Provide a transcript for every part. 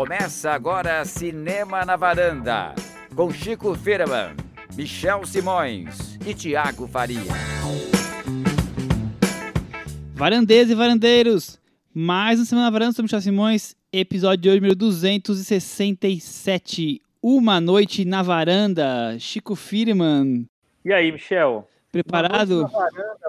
Começa agora Cinema na Varanda, com Chico Firman, Michel Simões e Tiago Faria. Varandeiros e varandeiros, mais um Semana na Varanda, sou Michel Simões, episódio de hoje, número 267, Uma Noite na Varanda, Chico Firman. E aí, Michel? Preparado?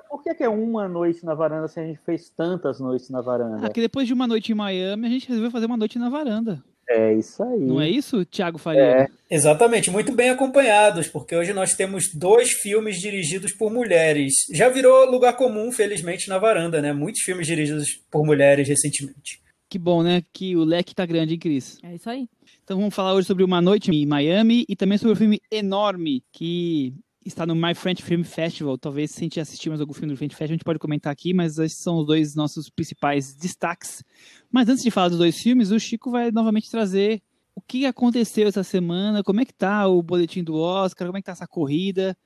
Por que, que, é uma noite na varanda se a gente fez tantas noites na varanda? Ah, que depois de uma noite em Miami, a gente resolveu fazer uma noite na varanda. É isso aí. Não é isso, Thiago Faria? É. Exatamente, muito bem acompanhados, porque hoje nós temos dois filmes dirigidos por mulheres. Já virou lugar comum, felizmente, na varanda, né? Muitos filmes dirigidos por mulheres recentemente. Que bom, né? Que o leque tá grande, hein, Cris? É isso aí. Então vamos falar hoje sobre Uma Noite em Miami e também sobre o filme Enorme, que está no My French Film Festival. Talvez se a gente assistir mais algum filme do French Festival, a gente pode comentar aqui, mas esses são os dois nossos principais destaques. Mas antes de falar dos dois filmes, o Chico vai novamente trazer o que aconteceu essa semana, como é que tá o boletim do Oscar, como é que tá essa corrida,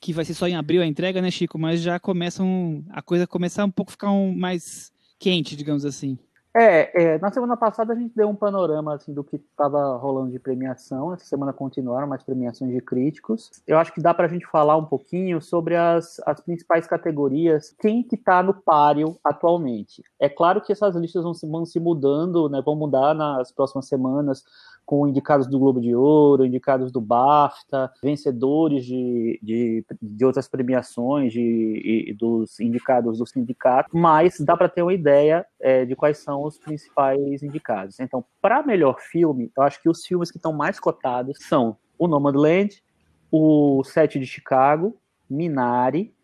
que vai ser só em abril a entrega, né, Chico? Mas já começa um, a coisa começar um pouco ficar um, mais quente, digamos assim. É, é, na semana passada a gente deu um panorama assim, do que estava rolando de premiação. Essa semana continuaram mais premiações de críticos. Eu acho que dá para a gente falar um pouquinho sobre as, as principais categorias, quem que está no páreo atualmente. É claro que essas listas vão se, vão se mudando, né, vão mudar nas próximas semanas com indicados do Globo de Ouro, indicados do BAFTA, vencedores de, de, de outras premiações, de, de, dos indicados do sindicato, mas dá para ter uma ideia é, de quais são os principais indicados. Então, para melhor filme, eu acho que os filmes que estão mais cotados são o Nomadland, o Sete de Chicago, Minari,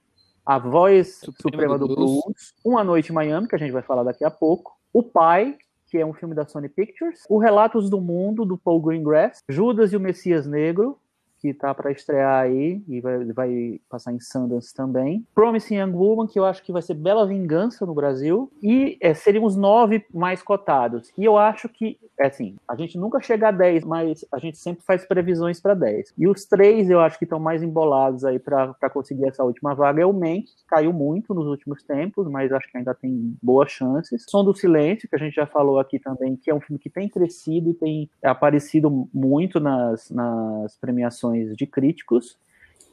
A Voz Suprema, Suprema do, do Blues, Blues, Uma Noite em Miami, que a gente vai falar daqui a pouco, O Pai, que é um filme da Sony Pictures, O Relatos do Mundo, do Paul Greengrass, Judas e o Messias Negro, que tá para estrear aí e vai, vai, passar em Sundance também. Promising Young Woman, que eu acho que vai ser Bela Vingança no Brasil. E é, seriam os nove mais cotados. E eu acho que, é assim, a gente nunca chega a 10, mas a gente sempre faz previsões para 10. E os três eu acho que estão mais embolados aí para conseguir essa última vaga é o Mank, que caiu muito nos últimos tempos, mas acho que ainda tem boas chances. Som do Silêncio, que a gente já falou aqui também, que é um filme que tem crescido e tem aparecido muito nas, nas premiações de críticos,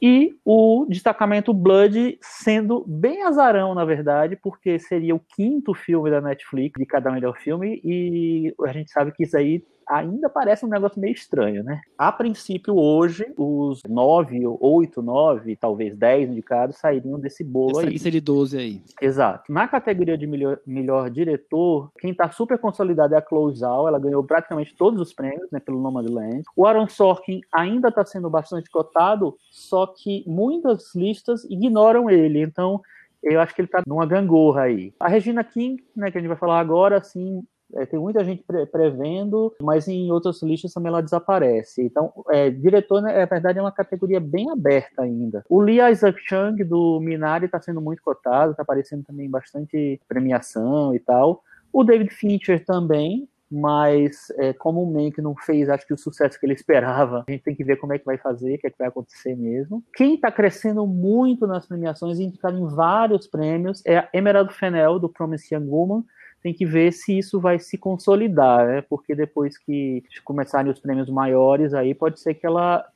e o destacamento Blood sendo bem azarão, na verdade, porque seria o quinto filme da Netflix de cada melhor filme, e a gente sabe que isso aí ainda parece um negócio meio estranho, né? A princípio, hoje, os nove, oito, nove, talvez dez indicados sairiam desse bolo Essa aí. É de 12 aí. Exato. Na categoria de melhor, melhor diretor, quem tá super consolidado é a Chloe Zhao, ela ganhou praticamente todos os prêmios, né, pelo Nomadland. O Aaron Sorkin ainda tá sendo bastante cotado, só que muitas listas ignoram ele, então eu acho que ele tá numa gangorra aí. A Regina King, né, que a gente vai falar agora, assim, é, tem muita gente pre prevendo, mas em outras listas também ela desaparece. Então, é, diretor, né, na verdade, é uma categoria bem aberta ainda. O Lee Isaac Chung, do Minari, está sendo muito cotado, está aparecendo também bastante premiação e tal. O David Fincher também, mas é, como o Mank não fez, acho que o sucesso que ele esperava, a gente tem que ver como é que vai fazer, o que é que vai acontecer mesmo. Quem está crescendo muito nas premiações, indicado em vários prêmios, é a Emerald Fennell, do Promising Young Woman, tem que ver se isso vai se consolidar, né? Porque depois que começarem os prêmios maiores, aí pode ser que ela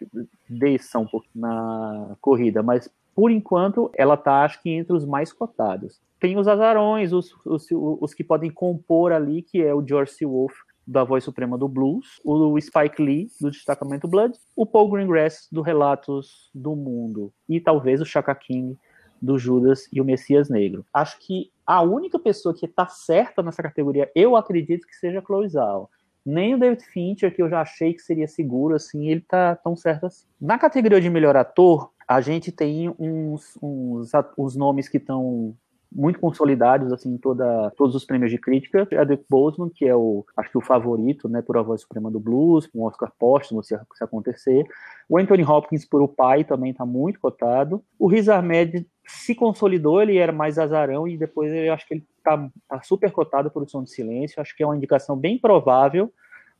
desça um pouco na corrida, mas por enquanto ela tá, acho que entre os mais cotados. Tem os azarões, os, os, os que podem compor ali, que é o George. Wolf da Voz Suprema do Blues, o Spike Lee do Destacamento Blood, o Paul Greengrass do Relatos do Mundo e talvez o Chaka King do Judas e o Messias Negro. Acho que a única pessoa que está certa nessa categoria, eu acredito que seja Chloe Zhao. Nem o David Fincher, que eu já achei que seria seguro, assim, ele tá tão certo assim. Na categoria de melhor ator, a gente tem uns, uns, uns nomes que estão muito consolidados assim em toda, todos os prêmios de crítica. Chadwick Boseman, que é o acho que o favorito, né, por A Voz Suprema do Blues, com um Oscar póstumo se, se acontecer. O Anthony Hopkins por O Pai também está muito cotado. O Riz Ahmed se consolidou, ele era mais azarão e depois eu acho que ele está tá super cotado por O Som do Silêncio. Acho que é uma indicação bem provável,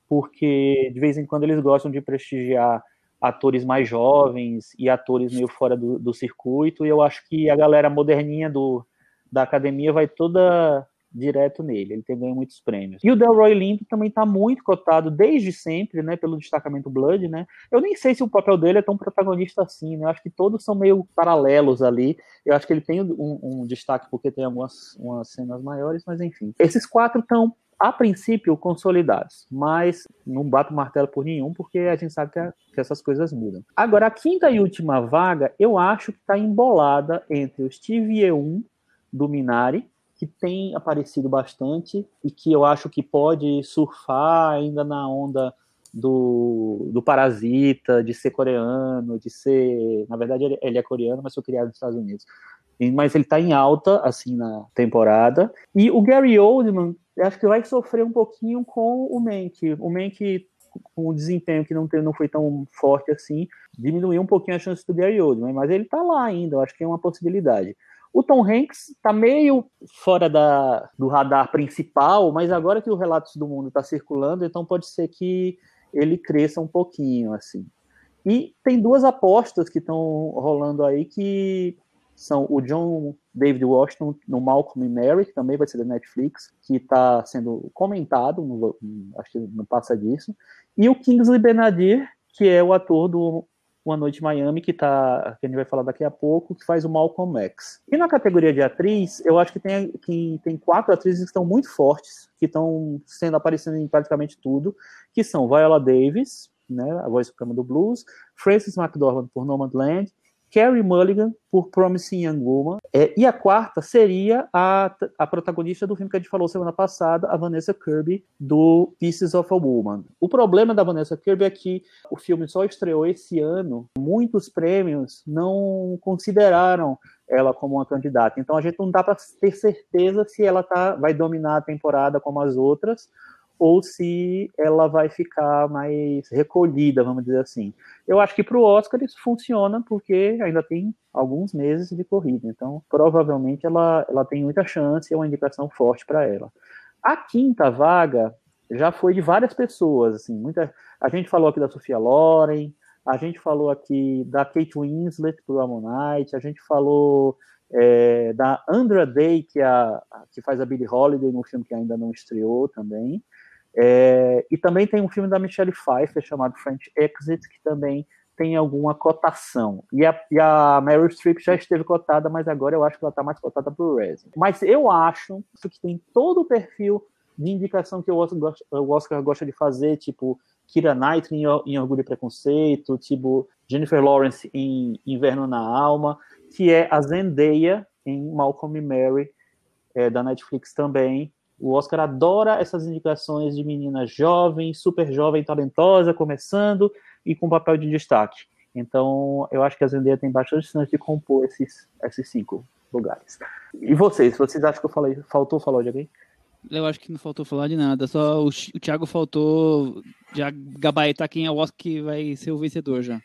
porque de vez em quando eles gostam de prestigiar atores mais jovens e atores meio fora do, do circuito, e eu acho que a galera moderninha do, da academia vai toda direto nele, ele tem ganho muitos prêmios. E o Delroy Lindo também está muito cotado desde sempre, né, pelo destacamento Blood, né? Eu nem sei se o papel dele é tão protagonista assim, né? Eu acho que todos são meio paralelos ali. Eu acho que ele tem um, um destaque porque tem algumas cenas maiores, mas enfim. Esses quatro estão a princípio consolidados, mas não bato martelo por nenhum, porque a gente sabe que, a, que, essas coisas mudam. Agora, a quinta e última vaga, eu acho que está embolada entre o Steve Yeun, do Minari, que tem aparecido bastante e que eu acho que pode surfar ainda na onda do, do Parasita, de ser coreano, de ser. Na verdade, ele, é coreano, mas foi criado nos Estados Unidos. Mas ele está em alta, assim, na temporada. E o Gary Oldman, acho que vai sofrer um pouquinho com o Mank. O Mank, com o desempenho que não, tem, não foi tão forte assim, diminuiu um pouquinho a chance do Gary Oldman, mas ele está lá ainda, eu acho que é uma possibilidade. O Tom Hanks está meio fora da, do radar principal, mas agora que o Relatos do Mundo está circulando, então pode ser que ele cresça um pouquinho, assim. E tem duas apostas que estão rolando aí que são o John David Washington no Malcolm e Mary, que também vai ser da Netflix, que está sendo comentado, acho que não passa disso, e o Kingsley Benadir, que é o ator do Uma Noite Miami, que, tá, que a gente vai falar daqui a pouco, que faz o Malcolm X. E na categoria de atriz, eu acho que tem, que tem quatro atrizes que estão muito fortes, que estão sendo aparecendo em praticamente tudo, que são Viola Davis, né, a voz suprema do blues, Frances McDormand por Nomadland, Carrie Mulligan por Promising Young Woman. É, e a quarta seria a, a protagonista do filme que a gente falou semana passada, a Vanessa Kirby, do Pieces of a Woman. O problema da Vanessa Kirby é que o filme só estreou esse ano, muitos prêmios não consideraram ela como uma candidata. Então a gente não dá para ter certeza se ela tá, vai dominar a temporada como as outras ou se ela vai ficar mais recolhida, vamos dizer assim. Eu acho que para o Oscar isso funciona porque ainda tem alguns meses de corrida, então provavelmente ela, ela tem muita chance, é uma indicação forte para ela. A quinta vaga já foi de várias pessoas, assim, muita, a gente falou aqui da Sofia Loren, a gente falou aqui da Kate Winslet pro Ammonite, a gente falou é, da Andra Day, que, é a, que faz a Billie Holiday no filme que ainda não estreou também. É, e também tem um filme da Michelle Pfeiffer chamado French Exit, que também tem alguma cotação. E a, e a Meryl Streep já esteve cotada, mas agora eu acho que ela está mais cotada para o Resident. Mas eu acho que tem todo o perfil de indicação que o Oscar, gosta, o Oscar gosta de fazer, tipo Kira Knightley em, em Orgulho e Preconceito, tipo Jennifer Lawrence em Inverno na Alma, que é a Zendaya em Malcolm e Mary, é, da Netflix também, o Oscar adora essas indicações de menina jovem, super jovem, talentosa, começando e com papel de destaque. Então, eu acho que a Zendaya tem bastante chance de compor esses, esses cinco lugares. E vocês? Vocês acham que eu falei, faltou falar de alguém? Eu acho que não faltou falar de nada. Só o, o Thiago faltou já gabaritar quem é o Oscar que vai ser o vencedor já.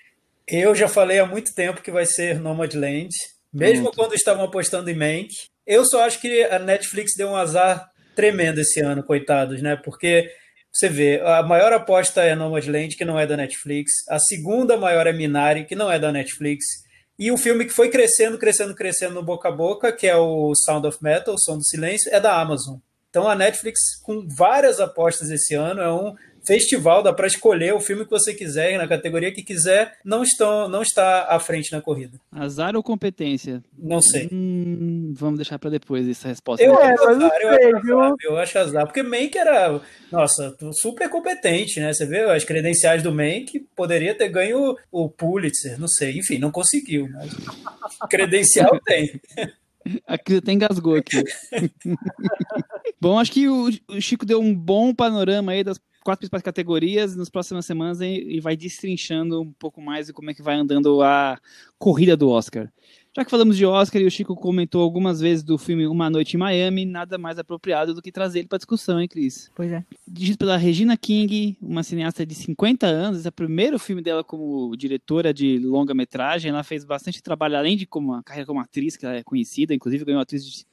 Eu já falei há muito tempo que vai ser Nomadland. Mesmo quando estavam apostando em Mank. Eu só acho que a Netflix deu um azar tremendo esse ano, coitados, né? Porque você vê, a maior aposta é Nomadland, que não é da Netflix. A segunda maior é Minari, que não é da Netflix. E o filme que foi crescendo, crescendo, crescendo no boca a boca, que é o Sound of Metal, Som do Silêncio, é da Amazon. Então a Netflix, com várias apostas esse ano, é um festival, dá para escolher o filme que você quiser, na categoria que quiser, não, estão, não está à frente na corrida. Azar ou competência? Não sei. Hum, vamos deixar para depois essa resposta. Eu, é, acho azar, eu, acho azar, eu acho azar, porque Mank era, nossa, super competente, né? Você vê as credenciais do Mank, poderia ter ganho o Pulitzer, não sei, enfim, não conseguiu, mas credencial tem. Aqui até engasgou aqui. bom, acho que o, Chico deu um bom panorama aí das quatro principais categorias nas próximas semanas e, vai destrinchando um pouco mais de como é que vai andando a corrida do Oscar. Já que falamos de Oscar e o Chico comentou algumas vezes do filme Uma Noite em Miami, nada mais apropriado do que trazer ele para discussão, hein, Cris? Pois é. Dirigido pela Regina King, uma cineasta de 50 anos, é o primeiro filme dela como diretora de longa-metragem. Ela fez bastante trabalho, além de como uma carreira como atriz, que ela é conhecida, inclusive ganhou atriz de,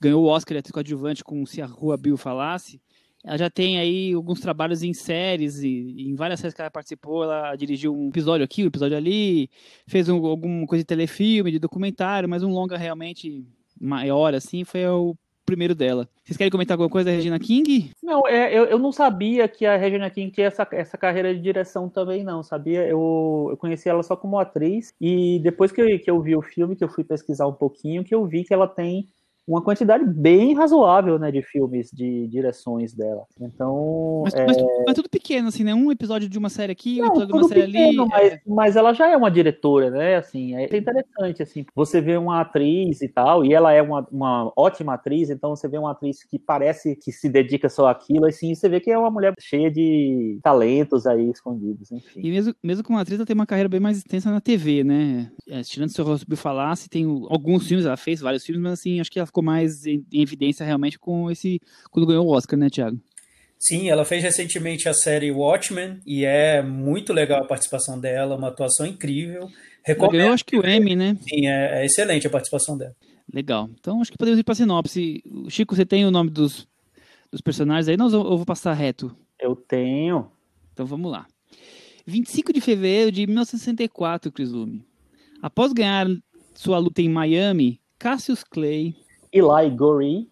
ganhou o Oscar de atriz coadjuvante com Se a Rua Bill Falasse. Ela já tem aí alguns trabalhos em séries e, em várias séries que ela participou. Ela dirigiu um episódio aqui, um episódio ali, fez um, alguma coisa de telefilme, de documentário, mas um longa realmente maior assim foi o primeiro dela. Vocês querem comentar alguma coisa da Regina King? Não, é, eu, eu não sabia que a Regina King tinha essa, essa carreira de direção também, não, sabia? Eu, eu conheci ela só como atriz, e depois que eu, que eu vi o filme, que eu fui pesquisar um pouquinho, que eu vi que ela tem uma quantidade bem razoável, né, de filmes, de direções dela. Então, mas, é... mas, mas, tudo pequeno, assim, né? Um episódio de uma série aqui, um episódio de uma série pequeno, ali. Mas, é... mas, ela já é uma diretora, né? Assim, é interessante, assim. Você vê uma atriz e tal, e ela é uma, uma ótima atriz, então você vê uma atriz que parece que se dedica só àquilo, assim, você vê que é uma mulher cheia de talentos aí escondidos, enfim. E mesmo, mesmo como atriz, ela tem uma carreira bem mais extensa na TV, né? É, tirando seu rosto falar, se tem alguns filmes, ela fez vários filmes, mas assim, acho que ela ficou mais em, em, evidência realmente com esse quando ganhou o Oscar, né, Thiago? Sim, ela fez recentemente a série Watchmen e é muito legal a participação dela, uma atuação incrível. Recomendo. Ganhou, acho que o Emmy, né? Sim, é, é excelente a participação dela. Legal. Então acho que podemos ir para a sinopse. Chico, você tem o nome dos, dos personagens aí? Não, eu vou passar reto. Eu tenho. Então vamos lá. 25 de fevereiro de 1964, Chris Lume. Após ganhar sua luta em Miami, Cassius Clay Eli Goree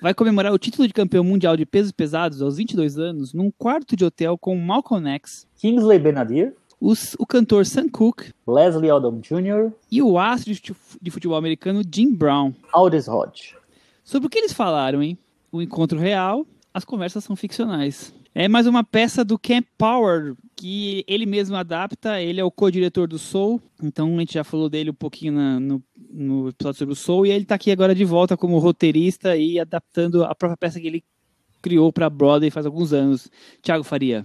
vai comemorar o título de campeão mundial de pesos pesados aos 22 anos num quarto de hotel com Malcolm X, Kingsley Benadir, os, o cantor Sam Cooke, Leslie Odom Jr. e o astro de futebol americano Jim Brown. Aldous Hodge. Sobre o que eles falaram, hein? O encontro real, as conversas são ficcionais. É mais uma peça do Camp Power, que ele mesmo adapta, ele é o co-diretor do Soul, então a gente já falou dele um pouquinho na, no, no, episódio sobre o Soul, e ele está aqui agora de volta como roteirista e adaptando a própria peça que ele criou para Broadway faz alguns anos. Tiago Faria.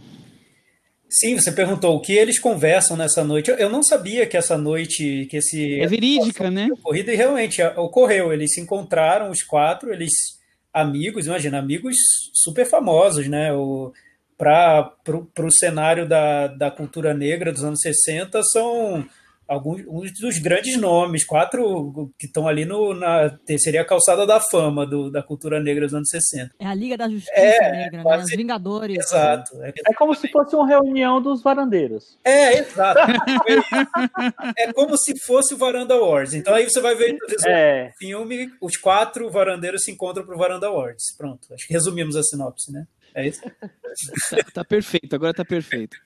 Sim, você perguntou o que eles conversam nessa noite. Eu não sabia que essa noite, que esse... É verídica, né? Ocorrida, e realmente ocorreu. Eles se encontraram, os quatro, eles amigos, imagina, amigos super famosos, né? Para o cenário da, da cultura negra dos anos 60 são alguns dos grandes nomes, quatro que estão ali no, na seria a calçada da fama do, da cultura negra dos anos 60. É a Liga da Justiça é, Negra, quase, né? Os Vingadores. Exato. É, é como se fosse uma reunião dos varandeiros. É, exato. é como se fosse o Varanda Awards. Então aí você vai ver é. o filme, os quatro varandeiros se encontram para o Varanda Awards. Pronto, acho que resumimos a sinopse, né? É isso? tá, tá perfeito, agora tá perfeito.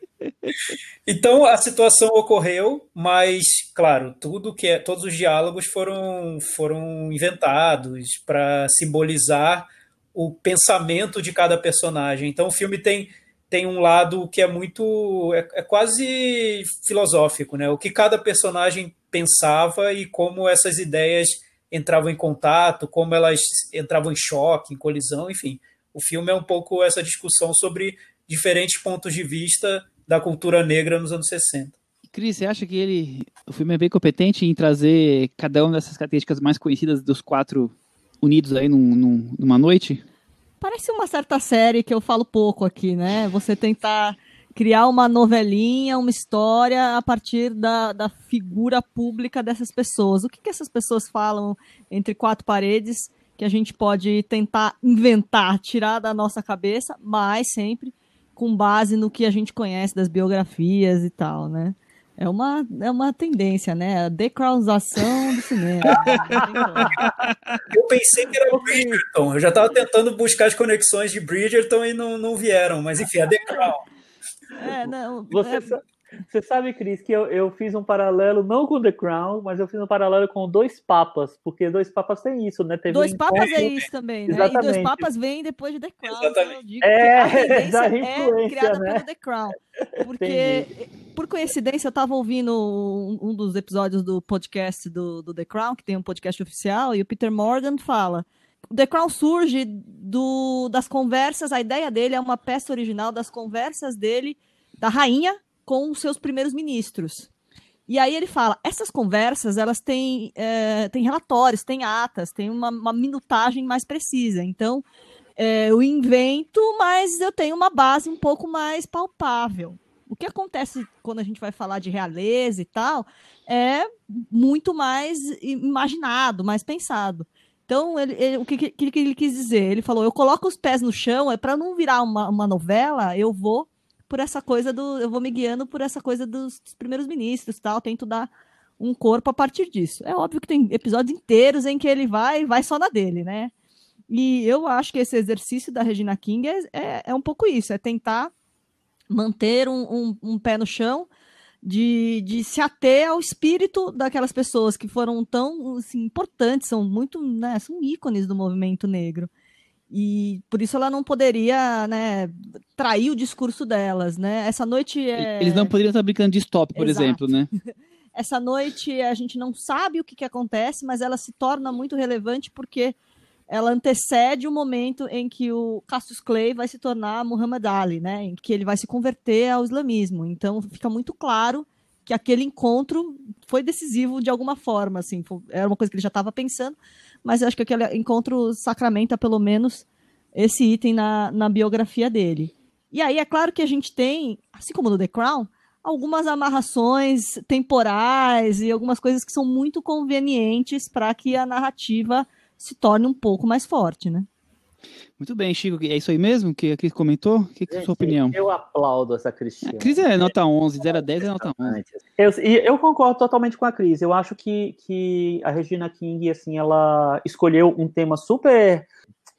Então a situação ocorreu, mas claro, tudo que é, todos os diálogos foram foram inventados para simbolizar o pensamento de cada personagem. Então o filme tem tem um lado que é muito é, é quase filosófico, né? O que cada personagem pensava e como essas ideias entravam em contato, como elas entravam em choque, em colisão, enfim. O filme é um pouco essa discussão sobre diferentes pontos de vista da cultura negra nos anos 60. Cris, você acha que ele, o filme é bem competente em trazer cada uma dessas características mais conhecidas dos quatro unidos aí num, num, numa noite? Parece uma certa série que eu falo pouco aqui, né? Você tentar criar uma novelinha, uma história a partir da, da figura pública dessas pessoas. O que, que essas pessoas falam entre quatro paredes que a gente pode tentar inventar, tirar da nossa cabeça, mas sempre com base no que a gente conhece das biografias e tal, né? É uma, é uma tendência, né? A decrausação do cinema. eu pensei que era o Bridgerton. Eu já estava tentando buscar as conexões de Bridgerton e não, não vieram. Mas enfim, a The Crown. É, não, Você, é... Você sabe, Cris, que eu, eu fiz um paralelo não com The Crown, mas eu fiz um paralelo com Dois Papas, porque Dois Papas tem isso, né? Teve dois um Papas é isso também, né? Exatamente. E Dois Papas vem depois de The Crown. Exatamente. É, da influência, é criada né? pelo The Crown. Porque, por coincidência, eu estava ouvindo um, um, dos episódios do podcast do, do The Crown, que tem um podcast oficial, e o Peter Morgan fala o The Crown surge do, das conversas, a ideia dele é uma peça original das conversas dele, da rainha, com seus primeiros ministros. E aí ele fala, essas conversas, elas têm, é, têm relatórios, têm atas, têm uma, uma minutagem mais precisa. Então, é, eu invento, mas eu tenho uma base um pouco mais palpável. O que acontece quando a gente vai falar de realeza e tal é muito mais imaginado, mais pensado. Então, ele, ele, o que, que, que, ele quis dizer? Ele falou: eu coloco os pés no chão, é para não virar uma, uma novela, eu vou por essa coisa do. Eu vou me guiando por essa coisa dos, dos primeiros ministros tal. Tento dar um corpo a partir disso. É óbvio que tem episódios inteiros em que ele vai vai só na dele, né? E eu acho que esse exercício da Regina King é, é, é um pouco isso, é tentar manter um, um, um pé no chão, de, de se ater ao espírito daquelas pessoas que foram tão assim, importantes, são muito, né, são ícones do movimento negro. E por isso ela não poderia, né, trair o discurso delas, né? Essa noite é... Eles não poderiam estar brincando de stop, por Exato. exemplo, né? Essa noite a gente não sabe o que, que acontece, mas ela se torna muito relevante porque ela antecede o momento em que o Cassius Clay vai se tornar Muhammad Ali, né? Em que ele vai se converter ao islamismo. Então fica muito claro que aquele encontro foi decisivo de alguma forma, assim, foi, era uma coisa que ele já estava pensando, mas eu acho que aquele encontro sacramenta pelo menos esse item na, na biografia dele. E aí é claro que a gente tem, assim como no The Crown, algumas amarrações temporais e algumas coisas que são muito convenientes para que a narrativa se torne um pouco mais forte, né? Muito bem, Chico. É isso aí mesmo que a Cris comentou? O que, que é a sua opinião? Eu aplaudo essa Cristina. A Cris é nota 11, 0 a 10 é nota 11. Eu, eu concordo totalmente com a Cris. Eu acho que, que a Regina King, assim, ela escolheu um tema super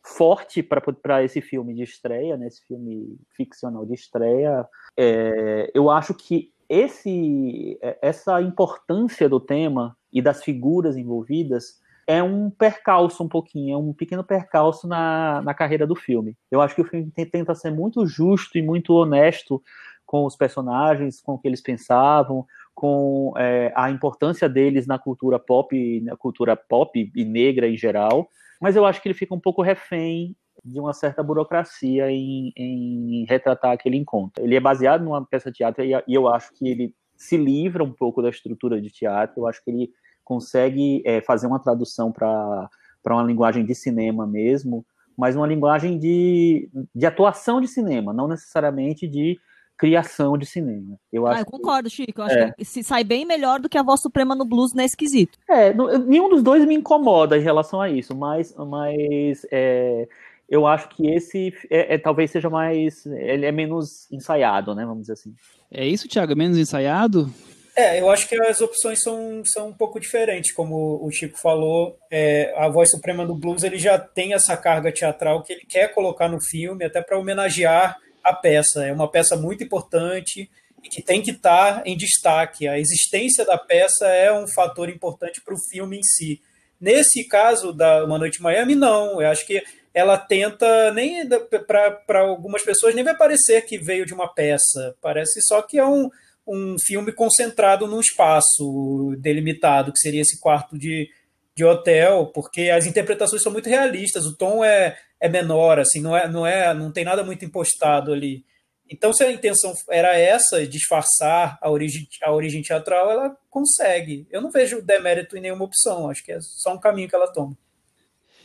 forte para esse filme de estreia, né, esse filme ficcional de estreia. É, eu acho que esse, essa importância do tema e das figuras envolvidas é um percalço um pouquinho, é um pequeno percalço na, na carreira do filme. Eu acho que o filme tenta ser muito justo e muito honesto com os personagens, com o que eles pensavam, com é, a importância deles na cultura pop, na cultura pop e negra em geral. Mas eu acho que ele fica um pouco refém de uma certa burocracia em, em retratar aquele encontro. Ele é baseado numa peça de teatro e, e eu acho que ele se livra um pouco da estrutura de teatro. Eu acho que ele consegue é, fazer uma tradução para uma linguagem de cinema mesmo, mas uma linguagem de, de atuação de cinema, não necessariamente de criação de cinema. Eu, ah, acho eu concordo, Chico. Eu acho é. que se sai bem melhor do que a voz suprema no blues nesse esquisito. É, nenhum dos dois me incomoda em relação a isso, mas, mas é, eu acho que esse é, é, talvez seja mais. Ele é menos ensaiado, né? Vamos dizer assim. É isso, Thiago? É menos ensaiado? É, eu acho que as opções são, são um pouco diferentes, como o Chico falou. É, a voz suprema do blues ele já tem essa carga teatral que ele quer colocar no filme, até para homenagear a peça. É uma peça muito importante e que tem que estar em destaque. A existência da peça é um fator importante para o filme em si. Nesse caso da Uma Noite em Miami, não. Eu acho que ela tenta nem para algumas pessoas nem vai parecer que veio de uma peça. Parece só que é um um filme concentrado num espaço delimitado, que seria esse quarto de, de hotel, porque as interpretações são muito realistas, o tom é, é menor, assim, não é, não é, não tem nada muito impostado ali. Então, se a intenção era essa, disfarçar a origem, a origem teatral, ela consegue. Eu não vejo demérito em nenhuma opção, acho que é só um caminho que ela toma.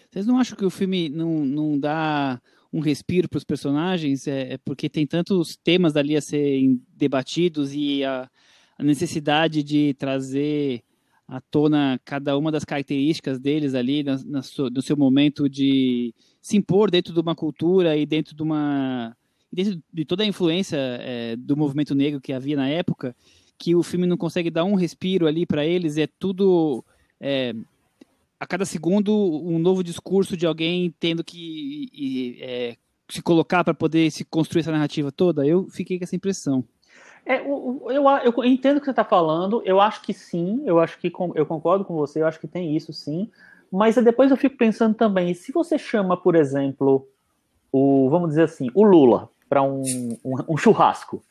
Vocês não acham que o filme não, não dá um respiro para os personagens, é, é, porque tem tantos temas ali a serem debatidos e a, a, necessidade de trazer à tona cada uma das características deles ali na, na no seu momento de se impor dentro de uma cultura e dentro de uma dentro de toda a influência é, do movimento negro que havia na época, que o filme não consegue dar um respiro ali para eles, é tudo é, a cada segundo um novo discurso de alguém tendo que e, é, se colocar para poder se construir essa narrativa toda. Eu fiquei com essa impressão. É, eu, eu, eu, entendo o que você está falando, eu acho que sim, eu acho que eu concordo com você, eu acho que tem isso sim, mas depois eu fico pensando também, se você chama, por exemplo, o, vamos dizer assim, o Lula para um, um, um churrasco,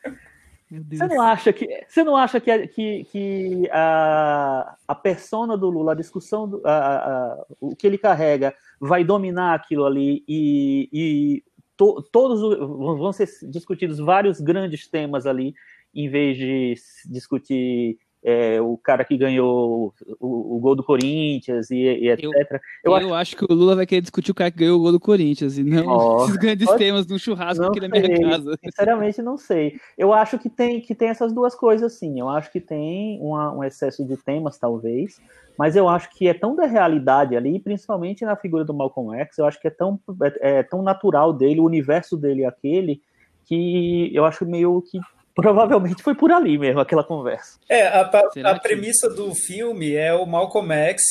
você não acha que você não acha que, que, que a, a persona do Lula, a discussão, do, a, a, o que ele carrega, vai dominar aquilo ali e, e to, todos vão ser discutidos vários grandes temas ali, em vez de discutir é, o cara que ganhou o, o, gol do Corinthians e, e etc. Eu, eu, eu acho... acho... que o Lula vai querer discutir o cara que ganhou o gol do Corinthians e não oh, esses grandes pode... temas no churrasco aqui na minha casa. Sinceramente, não sei. Eu acho que tem, que tem essas duas coisas, sim. Eu acho que tem uma, um excesso de temas, talvez, mas eu acho que é tão da realidade ali, principalmente na figura do Malcolm X, eu acho que é tão, é, é tão natural dele, o universo dele é aquele, que eu acho meio que Provavelmente foi por ali mesmo aquela conversa. É, a, a premissa do filme é o Malcolm X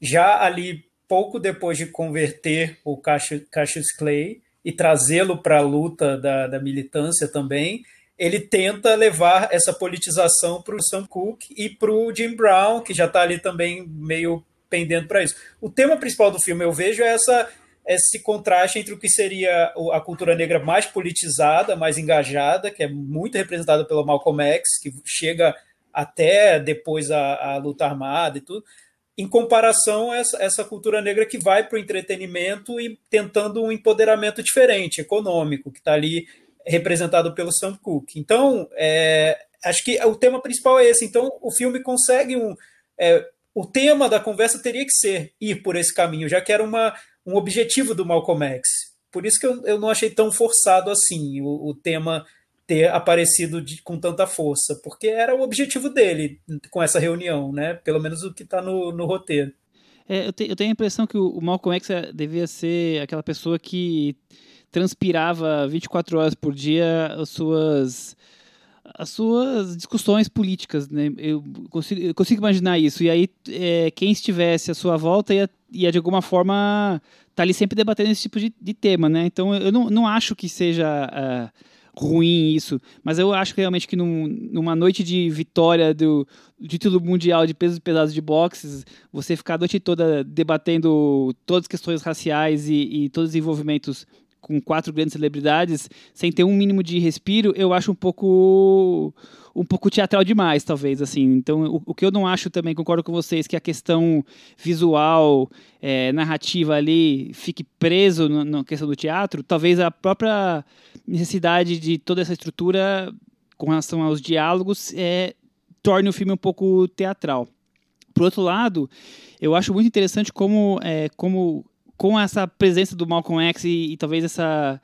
já ali pouco depois de converter o Cassius Clay e trazê-lo para a luta da, da militância também, ele tenta levar essa politização para o Sam Cooke e para o Jim Brown, que já está ali também meio pendendo para isso. O tema principal do filme, eu vejo, é essa, esse contraste entre o que seria a cultura negra mais politizada, mais engajada, que é muito representada pelo Malcolm X, que chega até depois a, a luta armada e tudo, em comparação a essa, essa cultura negra que vai para o entretenimento e tentando um empoderamento diferente, econômico, que está ali representado pelo Sam Cooke. Então, é, acho que o tema principal é esse. Então, o filme consegue um. É, o tema da conversa teria que ser ir por esse caminho, já que era uma, um objetivo do Malcolm X. Por isso que eu, eu não achei tão forçado assim o, o tema ter aparecido de, com tanta força, porque era o objetivo dele com essa reunião, né? Pelo menos o que está no, no roteiro. É, eu, te, eu, tenho a impressão que o, o Malcolm X é, devia ser aquela pessoa que transpirava 24 horas por dia as suas as suas discussões políticas, né? Eu consigo, eu consigo imaginar isso. E aí, é, quem estivesse à sua volta ia, ia de alguma forma estar tá ali sempre debatendo esse tipo de, de tema, né? Então, eu não, não acho que seja uh, ruim isso, mas eu acho realmente que num, numa noite de vitória do, do título mundial de pesos pesados de boxes, você ficar a noite toda debatendo todas as questões raciais e, e todos os envolvimentos com quatro grandes celebridades, sem ter um mínimo de respiro, eu acho um pouco um pouco teatral demais, talvez, assim. Então, o, o que eu não acho também, concordo com vocês, que a questão visual, é, narrativa ali, fique preso na, questão do teatro, talvez a própria necessidade de toda essa estrutura com relação aos diálogos é, torne o filme um pouco teatral. Por outro lado, eu acho muito interessante como, é, como com essa presença do Malcolm X e, e talvez essa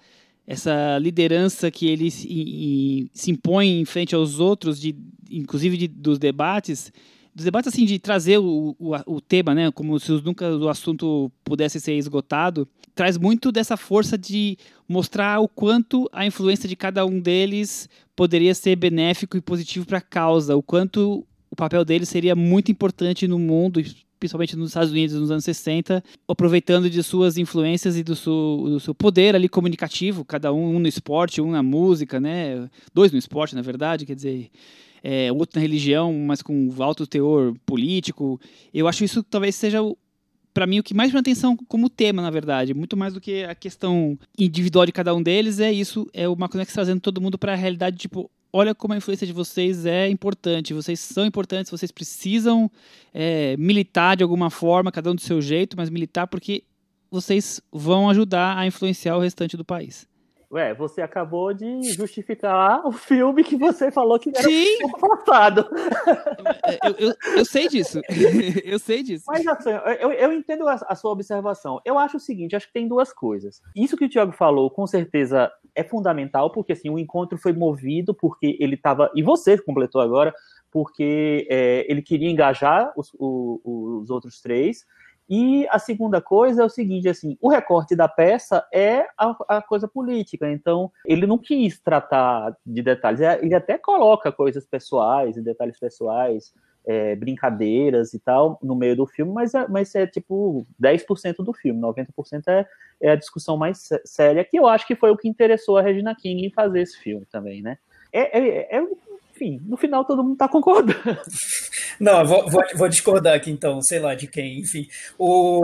essa liderança que ele se, e, se impõe em frente aos outros, de, inclusive de, dos debates, dos debates assim de trazer o, o, o, tema, né, como se nunca o assunto pudesse ser esgotado, traz muito dessa força de mostrar o quanto a influência de cada um deles poderia ser benéfico e positivo para a causa, o quanto o papel deles seria muito importante no mundo, principalmente nos Estados Unidos nos anos 60, aproveitando de suas influências e do seu, do seu poder ali comunicativo, cada um, um no esporte, um na música, né? Dois no esporte, na verdade, quer dizer, é, outro na religião, mas com alto teor político. Eu acho isso talvez seja para mim o que mais chama atenção como tema, na verdade, muito mais do que a questão individual de cada um deles, é isso, é o Malcolm X trazendo todo mundo para a realidade, tipo, olha como a influência de vocês é importante. Vocês são importantes, vocês precisam é, militar de alguma forma, cada um do seu jeito, mas militar porque vocês vão ajudar a influenciar o restante do país. Ué, você acabou de justificar o filme que você falou que era Sim. um forçado. Eu, eu, eu, sei disso. eu sei disso. Mas assim, eu, eu entendo a, a, sua observação. Eu acho o seguinte, acho que tem duas coisas. Isso que o Tiago falou, com certeza, é fundamental, porque assim, o encontro foi movido porque ele estava. E você completou agora, porque é, ele queria engajar os, os, os outros três e a segunda coisa é o seguinte, assim, o recorte da peça é a, a, coisa política, então ele não quis tratar de detalhes, é, ele até coloca coisas pessoais e detalhes pessoais, é, brincadeiras e tal no meio do filme, mas é, mas é tipo 10% do filme, 90% é, é a discussão mais séria, que eu acho que foi o que interessou a Regina King em fazer esse filme também, né? É, é, é enfim, no final todo mundo está concordando. Não, vou, vou, vou, discordar aqui então, sei lá de quem, enfim. O...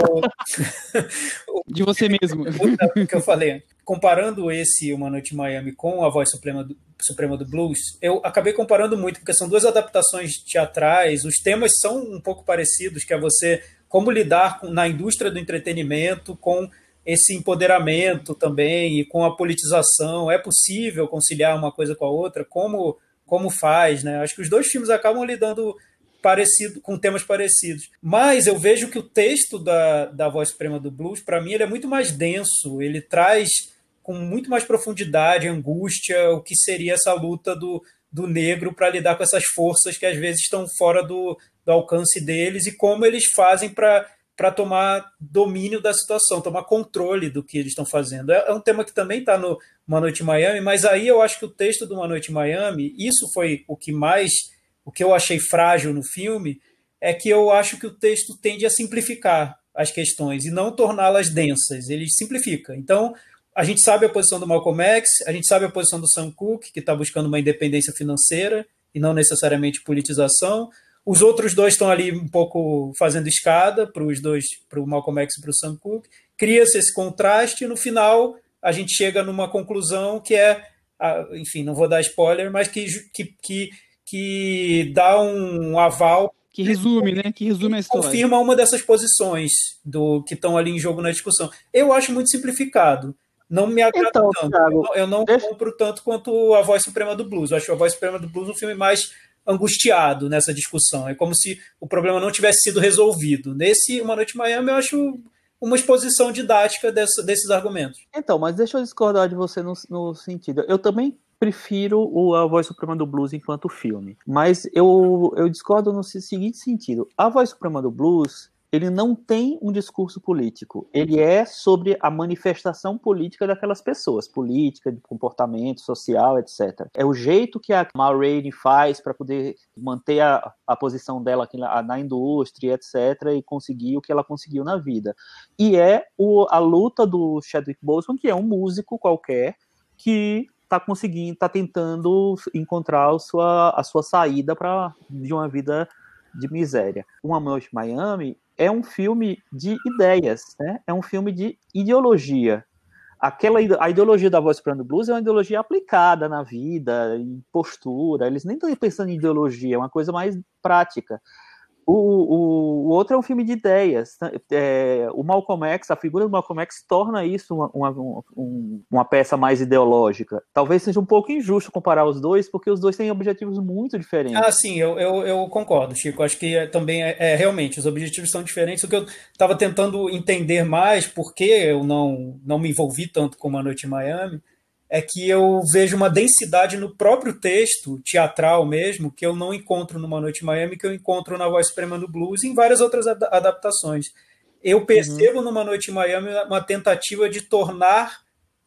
de você mesmo. O que eu falei, comparando esse Uma Noite em Miami com a Voz Suprema do, Suprema do Blues, eu acabei comparando muito, porque são duas adaptações teatrais, os temas são um pouco parecidos, que é você como lidar com, na indústria do entretenimento com esse empoderamento também e com a politização. É possível conciliar uma coisa com a outra? Como como faz, né? Acho que os dois filmes acabam lidando parecido com temas parecidos. Mas eu vejo que o texto da, da Voz Suprema do Blues, para mim, ele é muito mais denso. Ele traz com muito mais profundidade, angústia, o que seria essa luta do, do negro para lidar com essas forças que às vezes estão fora do, do alcance deles e como eles fazem para para tomar domínio da situação, tomar controle do que eles estão fazendo. É, é um tema que também está no Uma Noite em Miami, mas aí eu acho que o texto do Uma Noite em Miami, isso foi o que mais, o que eu achei frágil no filme, é que eu acho que o texto tende a simplificar as questões e não torná-las densas, ele simplifica. Então, a gente sabe a posição do Malcolm X, a gente sabe a posição do Sam Cooke, que está buscando uma independência financeira e não necessariamente politização. Os outros dois estão ali um pouco fazendo escada para os dois, para o Malcolm X e para o Sam Cooke. Cria-se esse contraste e no final a gente chega numa conclusão que é, enfim, não vou dar spoiler, mas que, que, que, que dá um aval que resume, né? Que resume a história. Confirma uma dessas posições do que estão ali em jogo na discussão. Eu acho muito simplificado não me agrada então, tanto. Thiago, eu não deixa... compro tanto quanto a Voz Suprema do Blues. Eu acho a Voz Suprema do Blues um filme mais angustiado nessa discussão. É como se o problema não tivesse sido resolvido. Nesse Uma Noite em Miami, eu acho uma exposição didática dessa, desses argumentos. Então, mas deixa eu discordar de você no, no sentido. Eu também prefiro o A Voz Suprema do Blues enquanto filme. Mas eu, eu discordo no seguinte sentido. A Voz Suprema do Blues ele não tem um discurso político. Ele é sobre a manifestação política daquelas pessoas, política, de comportamento social, etc. É o jeito que a Ma Rainey faz para poder manter a, a posição dela aqui na, na, indústria, etc., e conseguir o que ela conseguiu na vida. E é o, a luta do Chadwick Boseman, que é um músico qualquer, que está conseguindo, está tentando encontrar a sua, a sua saída para de uma vida de miséria. Uma Noite Miami é um filme de ideias, né? É um filme de ideologia. Aquela a ideologia da voz Soprano Blues é uma ideologia aplicada na vida, em postura. Eles nem estão pensando em ideologia, é uma coisa mais prática. O, o, o, outro é um filme de ideias. Né? É, o Malcolm X, a figura do Malcolm X torna isso uma, uma, um, uma, peça mais ideológica. Talvez seja um pouco injusto comparar os dois, porque os dois têm objetivos muito diferentes. Ah, sim, eu, eu, eu concordo, Chico. Acho que é, também é, é, realmente os objetivos são diferentes. O que eu estava tentando entender mais, porque eu não, não me envolvi tanto com Uma Noite em Miami, é que eu vejo uma densidade no próprio texto, teatral mesmo, que eu não encontro numa Noite em Miami, que eu encontro na Voz Suprema do Blues e em várias outras adaptações. Eu percebo uhum. numa Noite em Miami uma tentativa de tornar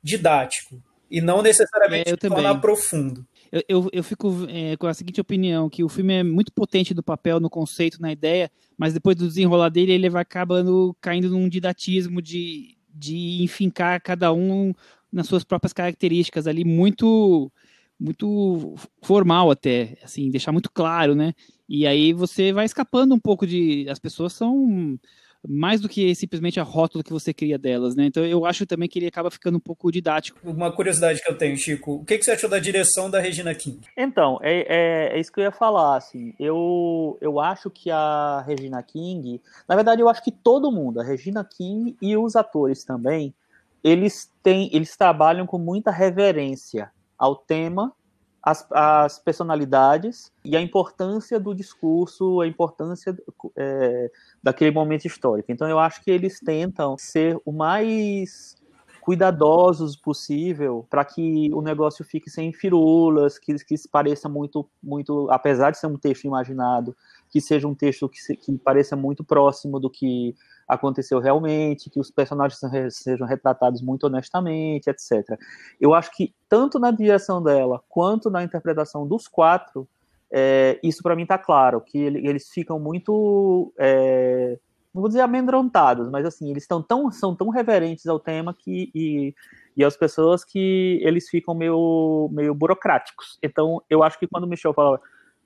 didático e não necessariamente é, tornar profundo. Eu, eu, eu fico é, com a seguinte opinião, que o filme é muito potente no papel, no conceito, na ideia, mas depois do desenrolar dele, ele vai acabando caindo num didatismo de, de enfincar cada um nas suas próprias características ali muito muito formal até, assim, deixar muito claro, né? E aí você vai escapando um pouco de as pessoas são mais do que simplesmente a rótula que você cria delas, né? Então eu acho também que ele acaba ficando um pouco didático. Uma curiosidade que eu tenho, Chico, o que, que você achou da direção da Regina King? Então, é, é, é, isso que eu ia falar, assim, eu, eu acho que a Regina King, na verdade eu acho que todo mundo, a Regina King e os atores também, eles têm, eles trabalham com muita reverência ao tema, às, às personalidades e a importância do discurso, a importância é, daquele momento histórico. Então eu acho que eles tentam ser o mais cuidadosos possível para que o negócio fique sem firulas, que, que pareça muito, muito, apesar de ser um texto imaginado, que seja um texto que, se, que pareça muito próximo do que aconteceu realmente, que os personagens sejam retratados muito honestamente, etc. Eu acho que tanto na direção dela quanto na interpretação dos quatro, é, isso para mim está claro, que eles ficam muito, é, não vou dizer amedrontados, mas assim, eles estão tão, são tão reverentes ao tema que, e, e às pessoas que eles ficam meio, meio burocráticos. Então, eu acho que quando o Michel fala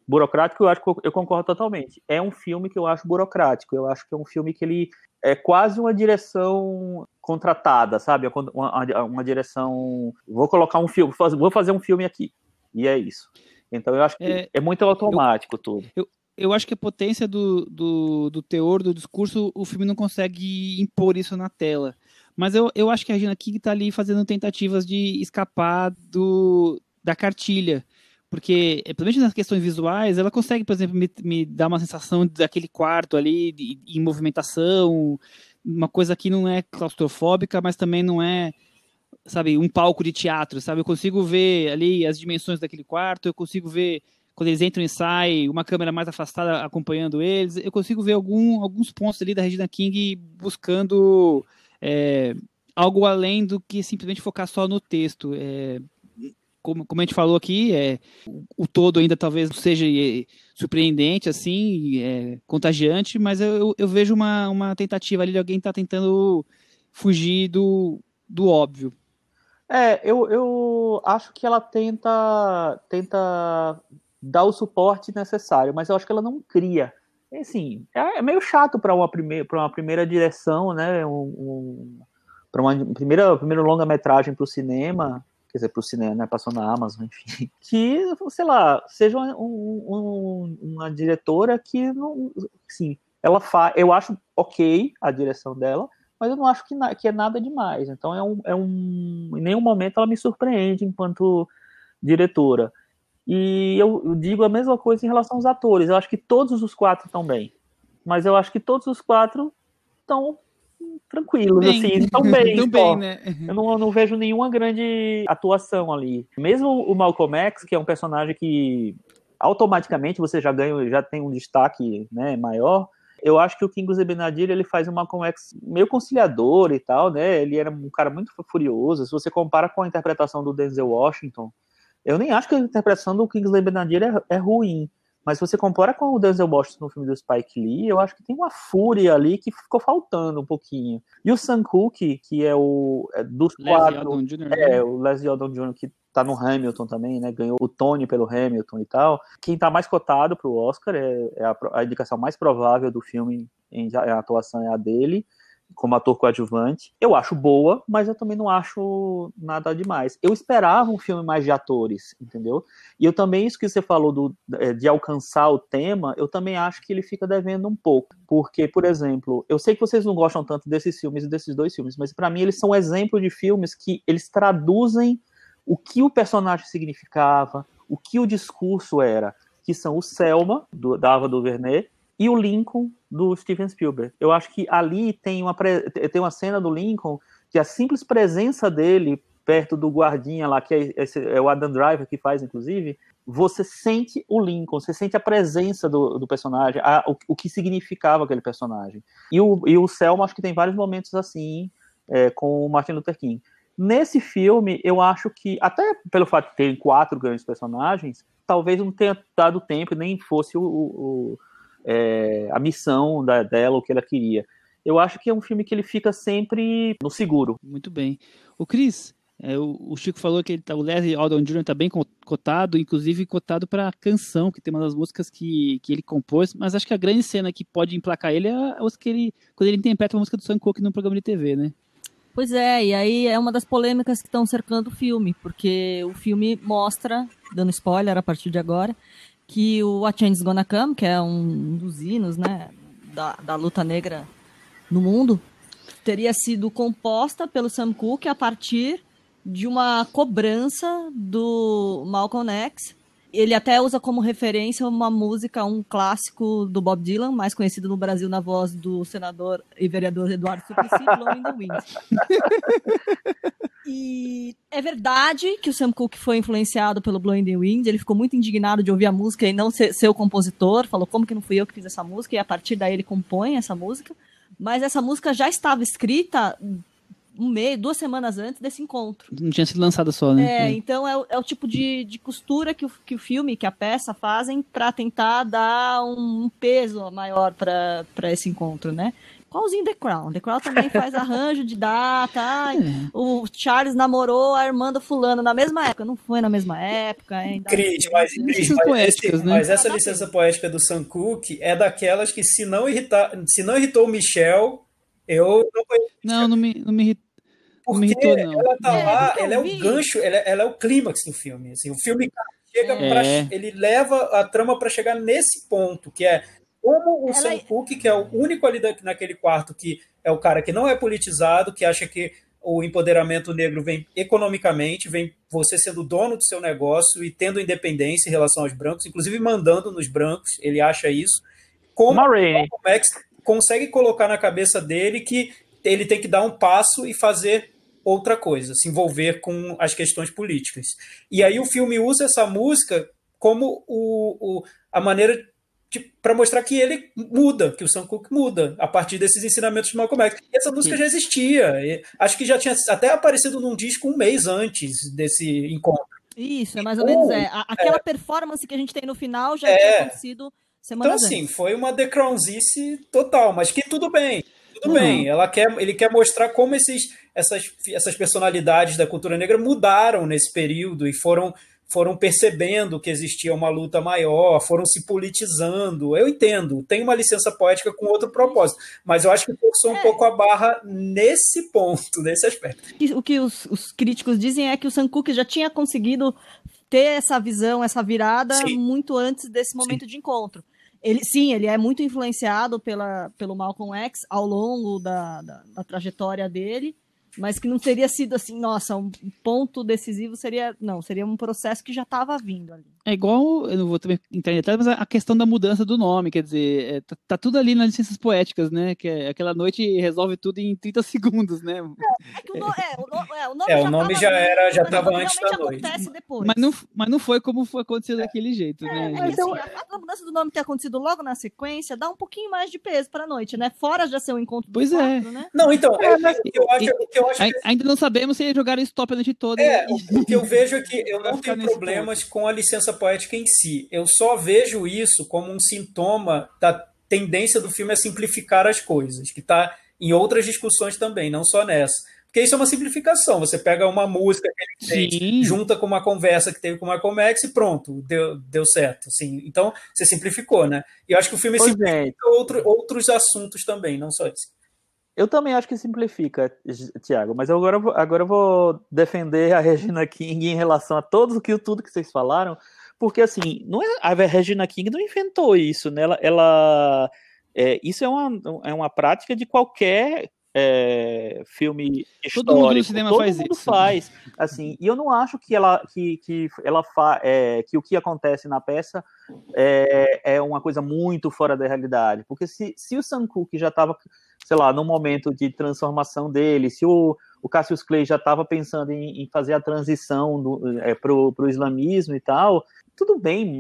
burocrático, eu acho que eu concordo totalmente. É um filme que eu acho burocrático. Eu acho que é um filme que ele é quase uma direção contratada, sabe? Uma, uma direção. Vou colocar um filme, vou fazer um filme aqui. E é isso. Então eu acho que é, é muito automático eu, tudo. Eu, eu acho que a potência do, do, do, teor, do discurso, o filme não consegue impor isso na tela. Mas eu, eu acho que a Gina King está ali fazendo tentativas de escapar do, da cartilha porque, principalmente nas questões visuais, ela consegue, por exemplo, me, me dar uma sensação daquele quarto ali de, em movimentação, uma coisa que não é claustrofóbica, mas também não é, sabe, um palco de teatro, sabe? Eu consigo ver ali as dimensões daquele quarto, eu consigo ver quando eles entram e saem, uma câmera mais afastada acompanhando eles, eu consigo ver algum, alguns pontos ali da Regina King buscando é, algo além do que simplesmente focar só no texto. É, como, como a gente falou aqui, é, o, todo ainda talvez não seja surpreendente, assim, é, contagiante, mas eu, eu vejo uma, uma tentativa ali de alguém estar tá tentando fugir do, do óbvio. É, eu, eu acho que ela tenta, tenta dar o suporte necessário, mas eu acho que ela não cria. Assim, é, é meio chato para uma, primeira, uma primeira direção, né? Um, um para uma primeira, primeira longa-metragem para o cinema, quer dizer, para o cinema, né? Passou na Amazon, enfim. Que, sei lá, seja um, um, uma diretora que, não, sim, ela faz. Eu acho ok a direção dela, mas eu não acho que, que é nada demais. Então, é um, é um. Em nenhum momento ela me surpreende enquanto diretora. E eu, eu digo a mesma coisa em relação aos atores. Eu acho que todos os quatro estão bem. Mas eu acho que todos os quatro estão tranquilos, bem. assim, estão bem. bem né? Eu não, não, vejo nenhuma grande atuação ali. Mesmo o Malcolm X, que é um personagem que automaticamente você já ganha, já tem um destaque né, maior, eu acho que o King Benadir ele faz um Malcolm X meio conciliador e tal, né? Ele era um cara muito furioso. Se você compara com a interpretação do Denzel Washington, eu nem acho que a interpretação do Kingsley Benadir é, é ruim. Mas se você compara com o Denzel Washington no filme do Spike Lee, eu acho que tem uma fúria ali que ficou faltando um pouquinho. E o Sam Cooke, que é o é dos Leslie quatro, Jr., é né? o Leslie Odom Jr. que tá no Hamilton também, né? Ganhou o Tony pelo Hamilton e tal. Quem tá mais cotado pro Oscar é, é a, a, indicação mais provável do filme em, em atuação é a dele como ator coadjuvante. Eu acho boa, mas eu também não acho nada demais. Eu esperava um filme mais de atores, entendeu? E eu também, isso que você falou do, é, de alcançar o tema, eu também acho que ele fica devendo um pouco. Porque, por exemplo, eu sei que vocês não gostam tanto desses filmes e desses dois filmes, mas para mim eles são exemplo de filmes que eles traduzem o que o personagem significava, o que o discurso era, que são o Selma, do, da Ava DuVernay, e o Lincoln do Steven Spielberg. Eu acho que ali tem uma, tem uma cena do Lincoln que a simples presença dele perto do guardinha lá, que é, é o Adam Driver que faz, inclusive, você sente o Lincoln, você sente a presença do, do personagem, a, o, o, que significava aquele personagem. E o, e o Selma, acho que tem vários momentos assim, é, com o Martin Luther King. Nesse filme, eu acho que, até pelo fato de terem quatro grandes personagens, talvez não tenha dado tempo, nem fosse o, o é, a missão da, dela, o que ela queria. Eu acho que é um filme que ele fica sempre no seguro. Muito bem. O Cris, é, o, o, Chico falou que ele tá, o Leslie Odom Jr. está bem cotado, inclusive cotado para a canção, que tem uma das músicas que, que ele compôs, mas acho que a grande cena que pode emplacar ele é a, que ele, quando ele interpreta a música do Sam Cooke no programa de TV, né? Pois é, e aí é uma das polêmicas que estão cercando o filme, porque o filme mostra, dando spoiler a partir de agora, que o A Change Gonna Come, que é um dos hinos né, da, da luta negra no mundo, teria sido composta pelo Sam Cooke a partir de uma cobrança do Malcolm X ele até usa como referência uma música, um clássico do Bob Dylan, mais conhecido no Brasil na voz do senador e vereador Eduardo Suplicy, Blowing the Wind. e é verdade que o Sam Cooke foi influenciado pelo Blowing the Wind, ele ficou muito indignado de ouvir a música e não ser, ser o compositor, falou como que não fui eu que fiz essa música, e a partir daí ele compõe essa música. Mas essa música já estava escrita um mês, duas semanas antes desse encontro. Não tinha sido lançada só, né? É, então é, é, o tipo de, de costura que o, que o filme, que a peça fazem para tentar dar um, um peso maior para esse encontro, né? Qualzinho The Crown. The Crown também faz arranjo de data. Ai, é. O Charles namorou a irmã do fulano na mesma época. Não foi na mesma época ainda. Cris, mas, Cris, mas, poéticas, esse, né? mas essa licença poética do Sam Cooke é daquelas que se não, irritar, se não irritou o Michel, eu não conheço. Não, não me, não me irritou. Porque irritou, ela tá é, lá, ela é o gancho, ela, é, ela é o clímax do filme. Assim, o filme chega é. pra, ele leva a trama para chegar nesse ponto, que é como o ela... Sam Cooke, que é o único ali naquele quarto que é o cara que não é politizado, que acha que o empoderamento negro vem economicamente, vem você sendo dono do seu negócio e tendo independência em relação aos brancos, inclusive mandando nos brancos, ele acha isso. Como o Max consegue colocar na cabeça dele que ele tem que dar um passo e fazer outra coisa, se envolver com as questões políticas. E aí o filme usa essa música como o, o a maneira para mostrar que ele muda, que o Sam Cooke muda a partir desses ensinamentos de Malcolm X. E essa música Sim. já existia. acho que já tinha até aparecido num disco um mês antes desse encontro. Isso, é mais ou menos. É. Aquela é. performance que a gente tem no final já é. tinha acontecido semana Então, assim, foi uma The Crownzice total, mas que tudo bem. Tudo uhum. bem. Ela quer, ele quer mostrar como esses, essas, essas personalidades da cultura negra mudaram nesse período e foram foram percebendo que existia uma luta maior, foram se politizando. Eu entendo, tem uma licença poética com outro propósito, mas eu acho que forçou um é. pouco a barra nesse ponto, nesse aspecto. O que os, os críticos dizem é que o Sankook já tinha conseguido ter essa visão, essa virada sim. muito antes desse momento sim. de encontro. Ele, sim, ele é muito influenciado pela, pelo Malcolm X ao longo da, da, da trajetória dele, mas que não teria sido assim, nossa, um ponto decisivo seria, não, seria um processo que já estava vindo ali. É igual, eu não vou também entrar em detalhes, mas a questão da mudança do nome, quer dizer, é, tá, tá, tudo ali nas licenças poéticas, né? Que é, aquela noite resolve tudo em 30 segundos, né? É, é que o, no, é, o, no, é, o nome, é, o nome já, era, já estava antes da noite. Depois. Mas não, mas não foi como foi acontecido daquele jeito, né? É, então, assim, a, a mudança do nome ter acontecido logo na sequência dá um pouquinho mais de peso para a noite, né? Fora já ser um encontro pois do é. quatro, né? Não, então, eu, eu, acho, eu acho que... Ainda não sabemos se jogaram stop a noite toda. É, o que eu vejo é que eu não tenho problemas ponto. com a licença poética em si eu só vejo isso como um sintoma da tendência do filme a simplificar as coisas, que está em outras discussões também, não só nessa. Porque isso é uma simplificação. Você pega uma música que ele fez, junta com uma conversa que teve com o Michael Max e pronto, deu, deu certo. Assim. Então, você simplificou, né? E eu acho que o filme pois simplifica é. outro, outros assuntos também, não só isso. Eu também acho que simplifica, Tiago, mas eu agora, agora eu vou defender a Regina King em relação a todos, tudo que vocês falaram, porque assim, não é, a Regina King não inventou isso, né? Ela, ela é, isso é uma, é uma prática de qualquer é, filme histórico. Todo mundo no cinema Todo faz mundo isso. faz. Assim, e eu não acho que ela que, que ela fa, é, que o que acontece na peça é, é uma coisa muito fora da realidade. Porque se, se o Sam Cooke já estava, sei lá, no momento de transformação dele, se o, o Cassius Clay já estava pensando em, em, fazer a transição é, para o islamismo e tal, tudo bem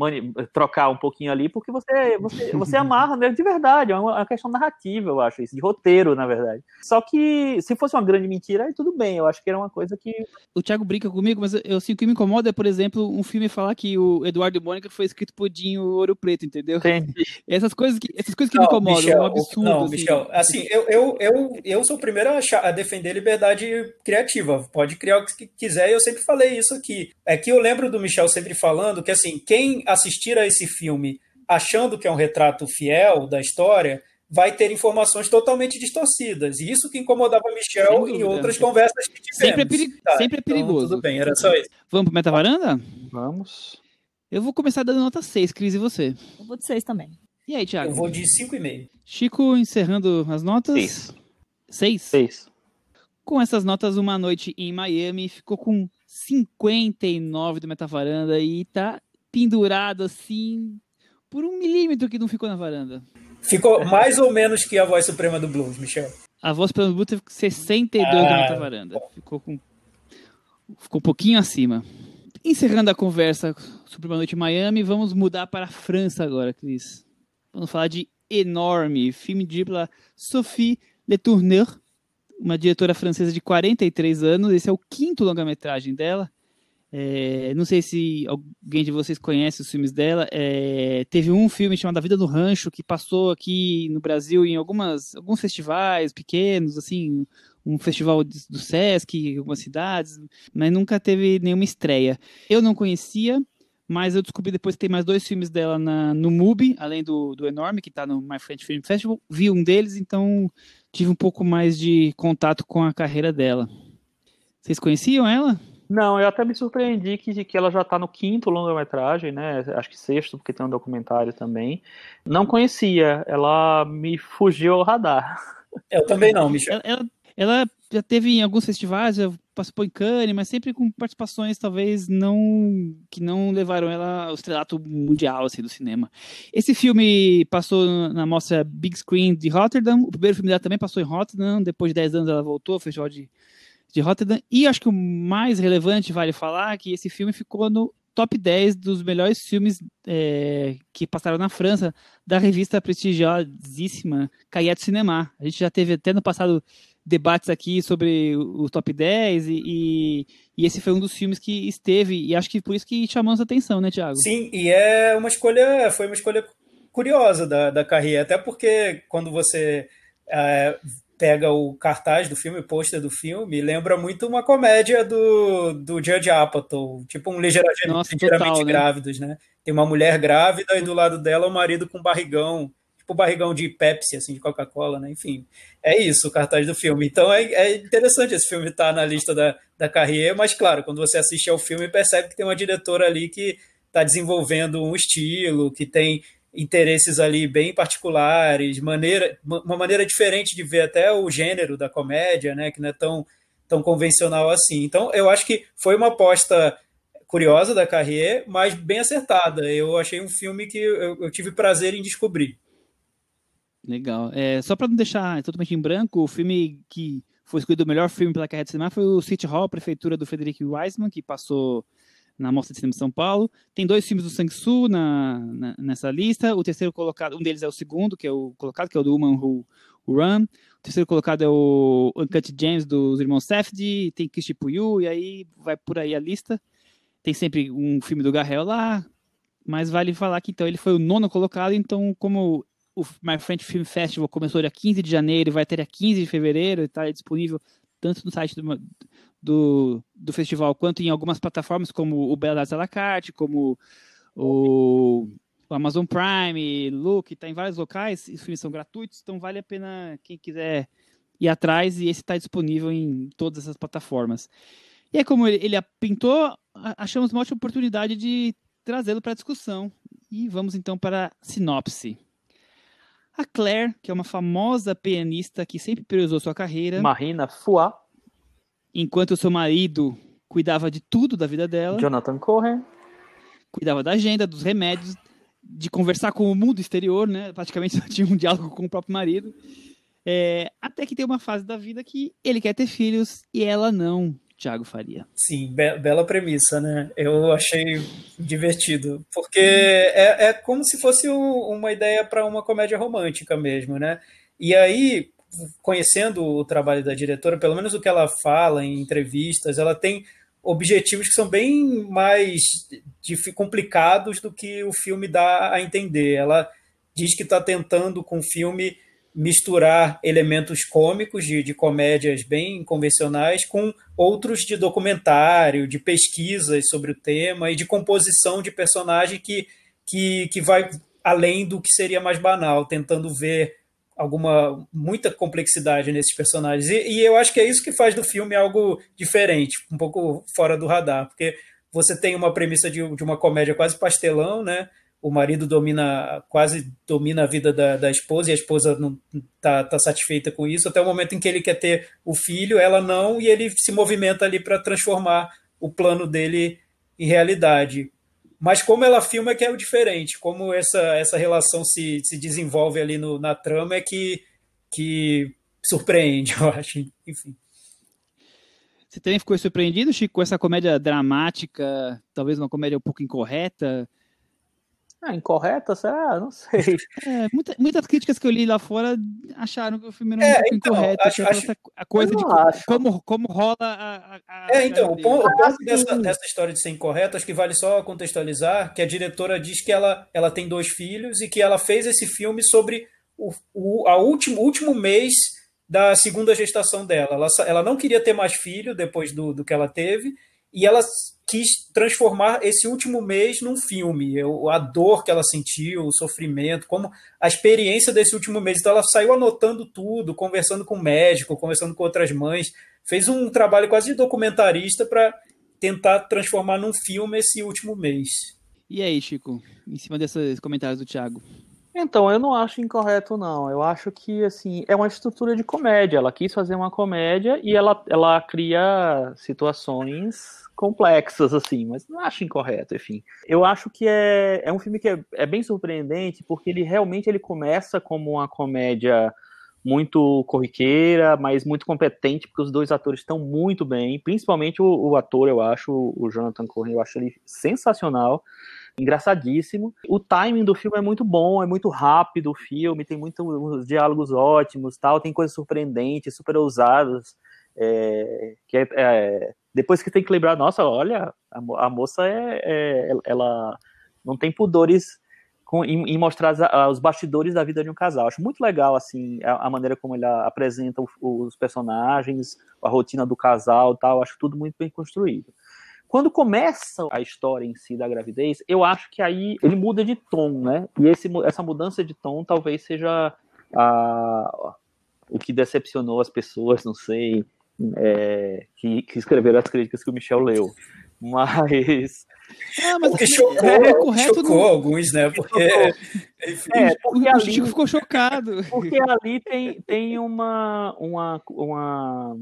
trocar um pouquinho ali, porque você, você, você amarra né, de verdade, é uma questão narrativa, eu acho isso, de roteiro, na verdade. Só que se fosse uma grande mentira, aí tudo bem, eu acho que era uma coisa que. O Thiago brinca comigo, mas eu assim, o que me incomoda é, por exemplo, um filme falar que o Eduardo e Mônica foi escrito por Dinho Ouro Preto, entendeu? Entendi. Essas coisas que, essas coisas que não, me incomodam, Michel, é um absurdo. Não, assim. Michel, assim, eu, eu, eu, eu sou o primeiro a, achar, a defender liberdade criativa. Pode criar o que quiser, e eu sempre falei isso aqui. É que eu lembro do Michel sempre falando que, assim, quem assistir a esse filme achando que é um retrato fiel da história, vai ter informações totalmente distorcidas. E isso que incomodava Michel em outras conversas que tivemos. Sempre é, peri tá, sempre é então, perigoso. Então, tudo bem, era só isso. Vamos pro Metavaranda? Vamos. Eu vou começar dando nota 6, Cris, e você? Eu vou de 6 também. E aí, Thiago? Eu vou de 5,5. Chico, encerrando as notas? 6. 6? 6. Com essas notas, Uma Noite em Miami ficou com 59 do Metavaranda e tá pendurado assim por um milímetro que não ficou na varanda. Ficou mais ou menos que a voz suprema do blues, Michel. A voz suprema do blues teve 62 ah, do Metavaranda. Ficou com ficou um pouquinho acima. Encerrando a conversa sobre uma noite em Miami, vamos mudar para a França agora, Cris. Vamos falar de Enorme, filme de pela Sophie Letourneur, uma diretora francesa de 43 anos. Esse é o quinto longa-metragem dela. É, não sei se alguém de vocês conhece os filmes dela. É, teve um filme chamado A Vida do Rancho que passou aqui no Brasil em algumas, alguns festivais pequenos, assim, um festival do Sesc, algumas cidades, mas nunca teve nenhuma estreia. Eu não conhecia, mas eu descobri depois que tem mais dois filmes dela na, no MUBI, além do, do Enorme, que está no My French Film Festival. Vi um deles, então tive um pouco mais de contato com a carreira dela. Vocês conheciam ela? Não, eu até me surpreendi que, que ela já está no quinto longa-metragem, né? Acho que sexto, porque tem um documentário também. Não conhecia, ela me fugiu ao radar. Eu também não, Michel. Ela, ela, ela já teve em alguns festivais, já participou em Cannes, mas sempre com participações talvez não que não levaram ela ao estrelato mundial assim, do cinema. Esse filme passou na mostra Big Screen de Rotterdam. O primeiro filme dela também passou em Rotterdam. Depois de 10 anos ela voltou ao festival de de Rotterdam. E acho que o mais relevante, vale falar, que esse filme ficou no top 10 dos melhores filmes é, que passaram na França, da revista prestigiosíssima de Cinema. A gente já teve até no passado debates aqui sobre o top 10 e, e, e, esse foi um dos filmes que esteve, e acho que por isso que chamou a atenção, né, Thiago? Sim, e é uma escolha, foi uma escolha curiosa da, da carreira, até porque quando você é, pega o cartaz do filme, o pôster do filme, lembra muito uma comédia do, do Judge Apatow, tipo um ligeiramente, Nossa, ligeiramente total, né? grávidos, né? Tem uma mulher grávida e do lado dela o marido com barrigão, tipo barrigão de Pepsi, assim, de Coca-Cola, né? Enfim, é isso o cartaz do filme. Então é, é interessante esse filme estar tá na lista da, da carreira, mas claro, quando você assiste ao filme, percebe que tem uma diretora ali que está desenvolvendo um estilo, que tem interesses ali bem particulares, maneira, uma maneira diferente de ver até o gênero da comédia, né? Que não é tão, tão convencional assim. Então, eu acho que foi uma aposta curiosa da carreira, mas bem acertada. Eu achei um filme que eu, eu tive prazer em descobrir. Legal. É, só para não deixar totalmente em branco, o filme que foi escolhido o melhor filme pela carreira de cinema foi o City Hall, Prefeitura do Frederic Wiseman, que passou na Mostra de Cinema de São Paulo. Tem dois filmes do Sang-Soo na, na, nessa lista. O terceiro colocado, um deles é o segundo, que é o colocado, que é o do Woman Who, Run. O terceiro colocado é o Uncut James dos irmãos Safdie. Tem Kishi Puyu, e aí vai por aí a lista. Tem sempre um filme do Garrel lá, mas vale falar que então ele foi o nono colocado, então como o My French Film Festival começou dia 15 de janeiro e vai até dia 15 de fevereiro, está disponível tanto no site do, do, do festival quanto em algumas plataformas como o Bela Artes à la carte, como o, o Amazon Prime, Look, está em vários locais, os filmes são gratuitos, então vale a pena quem quiser ir atrás e esse está disponível em todas essas plataformas. E aí, como ele, ele pintou, achamos uma ótima oportunidade de trazê-lo para a discussão. E vamos então para a sinopse. A Claire, que é uma famosa pianista que sempre priorizou sua carreira. Marina Fuá. Enquanto seu marido cuidava de tudo da vida dela. Jonathan Cohen. Cuidava da agenda, dos remédios, de conversar com o mundo exterior, né? Praticamente só tinha um diálogo com o próprio marido. É, até que tem uma fase da vida que ele quer ter filhos e ela não. Thiago Faria. Sim, be bela premissa, né? Eu achei divertido, porque é, é como se fosse uma ideia para uma comédia romântica mesmo, né? E aí, conhecendo o trabalho da diretora, pelo menos o que ela fala em entrevistas, ela tem objetivos que são bem mais complicados do que o filme dá a entender. Ela diz que está tentando com o filme misturar elementos cômicos de, de comédias bem convencionais com outros de documentário, de pesquisas sobre o tema e de composição de personagem que, que, que vai além do que seria mais banal, tentando ver alguma muita complexidade nesses personagens. E, e, eu acho que é isso que faz do filme algo diferente, um pouco fora do radar, porque você tem uma premissa de, de uma comédia quase pastelão, né? o marido domina quase domina a vida da, da esposa e a esposa não está tá satisfeita com isso até o momento em que ele quer ter o filho ela não e ele se movimenta ali para transformar o plano dele em realidade mas como ela filma é que é o diferente. Como essa essa relação se, se desenvolve ali no, na trama é que que surpreende eu acho enfim. Você também ficou surpreendido Chico com essa comédia dramática talvez uma comédia um pouco incorreta ah, incorreta, será? Não sei. É, muita, muitas críticas que eu li lá fora acharam que o filme não é, um pouco então, incorreto. Acho, acho, a coisa de como, como rola a. a é, então, o ponto, o ponto dessa, dessa história de ser incorreta, acho que vale só contextualizar que a diretora diz que ela, ela tem dois filhos e que ela fez esse filme sobre o, o a último, último mês da segunda gestação dela. Ela, ela não queria ter mais filho depois do, do que ela teve e ela quis transformar esse último mês num filme. Eu, a dor que ela sentiu, o sofrimento, como a experiência desse último mês. Então ela saiu anotando tudo, conversando com o médico, conversando com outras mães. Fez um trabalho quase de documentarista para tentar transformar num filme esse último mês. E aí, Chico, em cima desses comentários do Thiago? Então, eu não acho incorreto, não. Eu acho que, assim, é uma estrutura de comédia. Ela quis fazer uma comédia e ela, ela cria situações complexas, assim, mas não acho incorreto, enfim. Eu acho que é, é um filme que é, é bem surpreendente, porque ele realmente ele começa como uma comédia muito corriqueira, mas muito competente, porque os dois atores estão muito bem, principalmente o, o ator, eu acho, o Jonathan Cohen, eu acho ele sensacional, engraçadíssimo. O timing do filme é muito bom, é muito rápido o filme, tem muitos diálogos ótimos, tal, tem coisas surpreendentes, super ousadas, é, que é, é, depois que tem que lembrar, nossa, olha, a, a moça é, é, ela não tem pudores com, em, em, mostrar os bastidores da vida de um casal. Acho muito legal assim a, a maneira como ele apresenta os, os, personagens, a rotina do casal, tal. Acho tudo muito bem construído. Quando começa a história em si da gravidez, eu acho que aí ele muda de tom, né? E esse, essa mudança de tom talvez seja a, o que decepcionou as pessoas, não sei, é, que, que escreveram as críticas que o Michel leu. Mas ah, mas Porque chocou, é, correto chocou no... alguns, né? Porque, é, porque o, Chico ficou chocado. Porque ali tem, tem uma, uma, uma,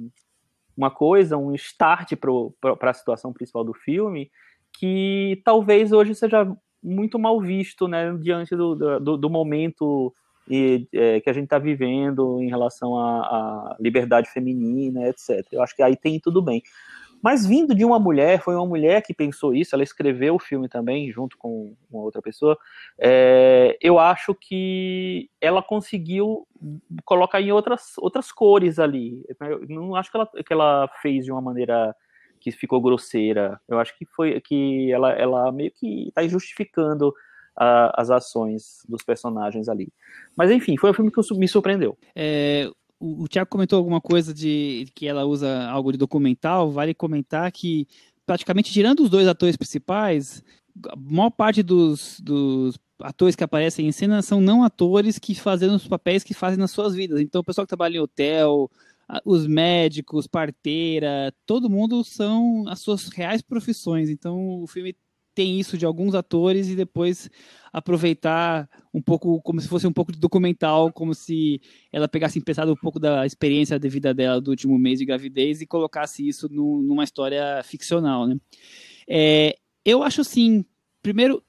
uma coisa, um start para a situação principal do filme que talvez hoje seja muito mal visto, né? Diante do, do, do momento e, é, que a gente está vivendo em relação à, à liberdade feminina, etc. Eu acho que aí tem tudo bem. Mas vindo de uma mulher, foi uma mulher que pensou isso, ela escreveu o filme também, junto com uma outra pessoa. É, eu acho que ela conseguiu colocar em outras, outras cores ali. Eu não acho que ela, que ela fez de uma maneira que ficou grosseira. Eu acho que foi que ela, ela meio que está justificando uh, as ações dos personagens ali. Mas enfim, foi um filme que me surpreendeu. É, o, o Tiago comentou alguma coisa de que ela usa algo de documental. Vale comentar que, praticamente tirando os dois atores principais, a maior parte dos, dos atores que aparecem em cena são não atores que fazem os papéis que fazem nas suas vidas. Então, o pessoal que trabalha em hotel, os médicos, parteira, todo mundo são as suas reais profissões. Então, o filme tem isso de alguns atores e depois aproveitar um pouco como se fosse um pouco de documental, como se ela pegasse emprestado um pouco da experiência de vida dela do último mês de gravidez e colocasse isso no, numa história ficcional, né? É, eu acho assim, primeiro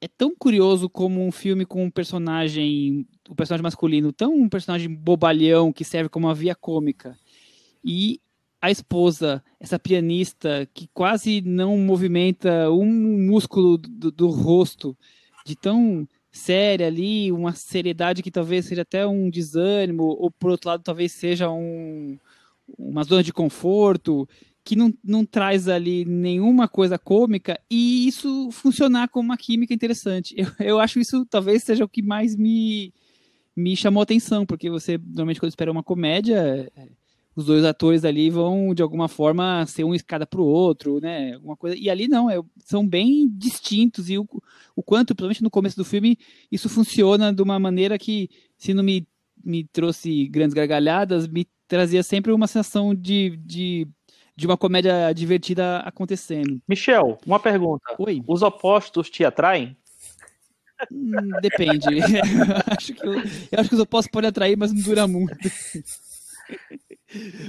é tão curioso como um filme com um personagem, o um personagem masculino, tão um personagem bobalhão que serve como uma via cômica e a esposa, essa pianista que quase não movimenta um músculo do, do, rosto, de tão séria ali, uma seriedade que talvez seja até um desânimo, ou por outro lado talvez seja um, uma zona de conforto, que não, não traz ali nenhuma coisa cômica, e isso funcionar como uma química interessante. Eu, eu acho isso talvez seja o que mais me, me chamou atenção, porque você normalmente quando espera uma comédia os dois atores ali vão, de alguma forma, ser um escada para o outro, né? Alguma coisa. E ali não, é, são bem distintos. E o, o quanto, principalmente no começo do filme, isso funciona de uma maneira que, se não me, me trouxe grandes gargalhadas, me trazia sempre uma sensação de, de, de uma comédia divertida acontecendo. Michel, uma pergunta. Oi. Os opostos te atraem? Hum, depende. eu, acho que eu, eu acho que os opostos podem atrair, mas não dura muito.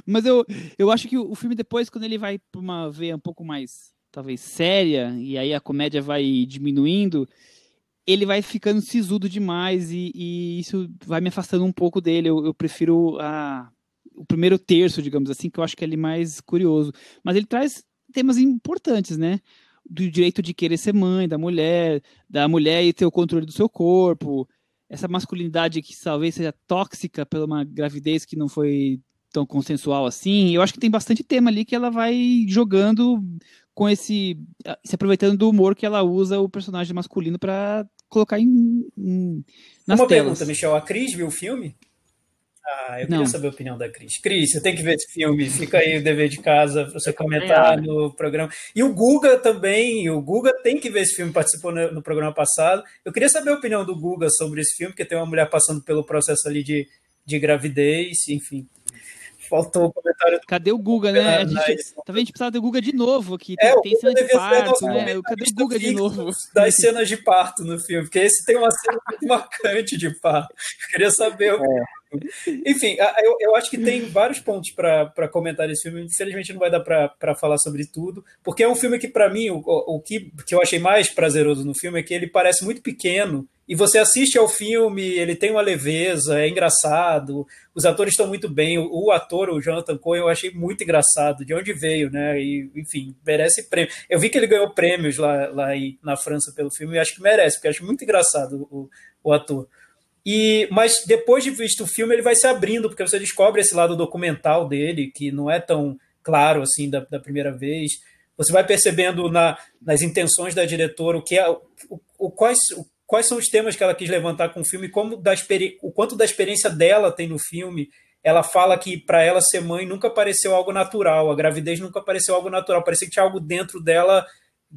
Mas eu, eu acho que o filme depois, quando ele vai para uma veia um pouco mais, talvez, séria, e aí a comédia vai diminuindo, ele vai ficando sisudo demais e, e isso vai me afastando um pouco dele. Eu, eu prefiro a, o primeiro terço, digamos assim, que eu acho que é ele mais curioso. Mas ele traz temas importantes, né? Do direito de querer ser mãe, da mulher, da mulher e ter o controle do seu corpo, essa masculinidade que talvez seja tóxica pela uma gravidez que não foi tão consensual assim. Eu acho que tem bastante tema ali que ela vai jogando com esse. se aproveitando do humor que ela usa o personagem masculino para colocar em, em nas Uma telas. pergunta, Michel. A Cris viu o filme? Ah, eu queria Não. saber a opinião da Cris. Cris, você tem que ver esse filme. Fica aí o dever de casa para você comentar no programa. E o Guga também. O Guga tem que ver esse filme, participou no, no, programa passado. Eu queria saber a opinião do Guga sobre esse filme, porque tem uma mulher passando pelo processo ali de, de gravidez, enfim. Faltou o comentário do Cadê o Guga, né? A gente, talvez a gente precisava do Guga de novo aqui. Tem, é, tem cena de parto, né? Cadê o Guga de novo? Das cenas de parto no filme, porque esse tem uma cena muito marcante de parto. Eu queria saber. É. Enfim, eu, eu acho que tem vários pontos para comentar esse filme. Infelizmente não vai dar para falar sobre tudo, porque é um filme que, para mim, o, o que, que eu achei mais prazeroso no filme é que ele parece muito pequeno e você assiste ao filme, ele tem uma leveza, é engraçado, os atores estão muito bem. O, o ator, o Jonathan Cohen, eu achei muito engraçado, de onde veio, né? E, enfim, merece prêmio. Eu vi que ele ganhou prêmios lá, lá na França pelo filme, e acho que merece, porque acho muito engraçado o, o ator. E, mas depois de visto o filme, ele vai se abrindo, porque você descobre esse lado documental dele, que não é tão claro assim da, da primeira vez. Você vai percebendo na, nas intenções da diretora o que é, o, o, quais, o quais são os temas que ela quis levantar com o filme, como da o quanto da experiência dela tem no filme. Ela fala que para ela ser mãe nunca pareceu algo natural, a gravidez nunca pareceu algo natural, parecia que tinha algo dentro dela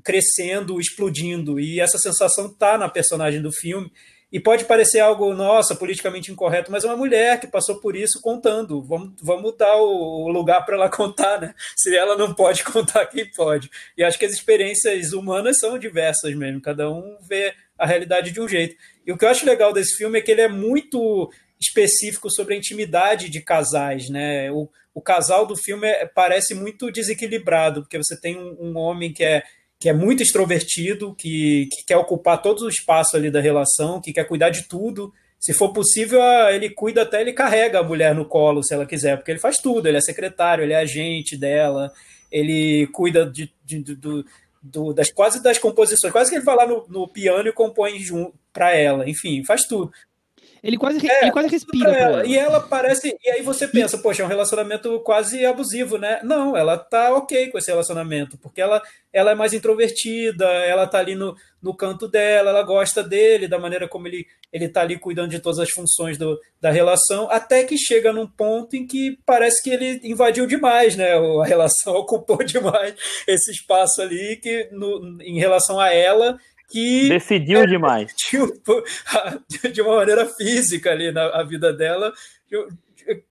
crescendo, explodindo, e essa sensação tá na personagem do filme. E pode parecer algo, nossa, politicamente incorreto, mas é uma mulher que passou por isso contando. Vamos, vamos dar o lugar para ela contar, né? Se ela não pode contar, quem pode? E acho que as experiências humanas são diversas mesmo, cada um vê a realidade de um jeito. E o que eu acho legal desse filme é que ele é muito específico sobre a intimidade de casais, né? O, o casal do filme é, parece muito desequilibrado, porque você tem um, um homem que é que é muito extrovertido, que, que, quer ocupar todo o espaço ali da relação, que quer cuidar de tudo. Se for possível, ele cuida até, ele carrega a mulher no colo, se ela quiser, porque ele faz tudo. Ele é secretário, ele é agente dela, ele cuida de, de, de do, do, das quase das composições, quase que ele vai lá no, no piano e compõe para ela, enfim, faz tudo. Ele quase, é, ele quase respira. Ela. Ela. E ela parece. E aí você pensa, poxa, é um relacionamento quase abusivo, né? Não, ela tá ok com esse relacionamento, porque ela, ela é mais introvertida, ela tá ali no, no canto dela, ela gosta dele, da maneira como ele, ele tá ali cuidando de todas as funções do, da relação, até que chega num ponto em que parece que ele invadiu demais, né? A relação ocupou demais esse espaço ali, que no, em relação a ela que decidiu é, demais de uma maneira física ali na a vida dela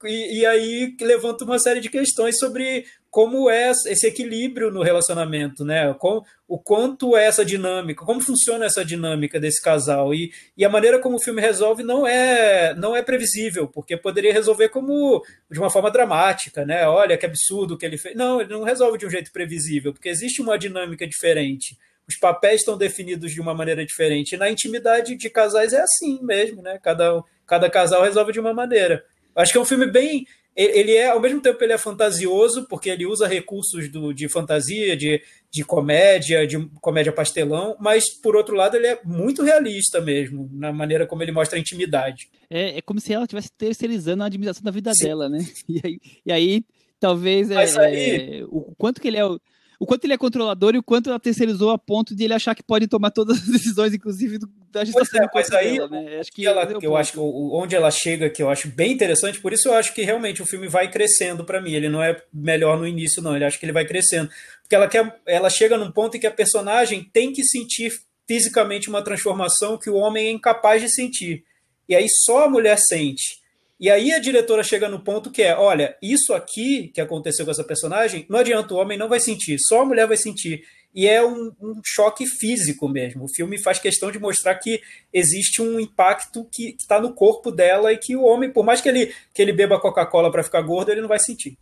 e, e, aí levanta uma série de questões sobre como é esse equilíbrio no relacionamento, né? Com, o quanto é essa dinâmica, como funciona essa dinâmica desse casal e, e a maneira como o filme resolve não é não é previsível, porque poderia resolver como de uma forma dramática, né? Olha que absurdo que ele fez. Não, ele não resolve de um jeito previsível, porque existe uma dinâmica diferente os papéis estão definidos de uma maneira diferente. E na intimidade de casais é assim mesmo, né? Cada, cada casal resolve de uma maneira. Acho que é um filme bem. Ele é, ao mesmo tempo, ele é fantasioso, porque ele usa recursos do, de fantasia, de, de comédia, de comédia pastelão, mas, por outro lado, ele é muito realista mesmo, na maneira como ele mostra a intimidade. É, é como se ela estivesse terceirizando a administração da vida Sim. dela, né? E aí, e aí talvez é, aí... é, o quanto que ele é o quanto ele é controlador e o quanto ela terceirizou a ponto de ele achar que pode tomar todas as decisões, inclusive da gestação. É, mas aí, dela, né? acho que ela, eu acho que onde ela chega, que eu acho bem interessante, por isso eu acho que realmente o filme vai crescendo para mim. Ele não é melhor no início, não. Ele acho que ele vai crescendo, porque ela quer, ela chega num ponto em que a personagem tem que sentir fisicamente uma transformação que o homem é incapaz de sentir. E aí só a mulher sente. E aí a diretora chega no ponto que é: olha, isso aqui que aconteceu com essa personagem, não adianta, o homem não vai sentir, só a mulher vai sentir. E é um, um choque físico mesmo. O filme faz questão de mostrar que existe um impacto que está no corpo dela e que o homem, por mais que ele, que ele beba Coca-Cola para ficar gordo, ele não vai sentir.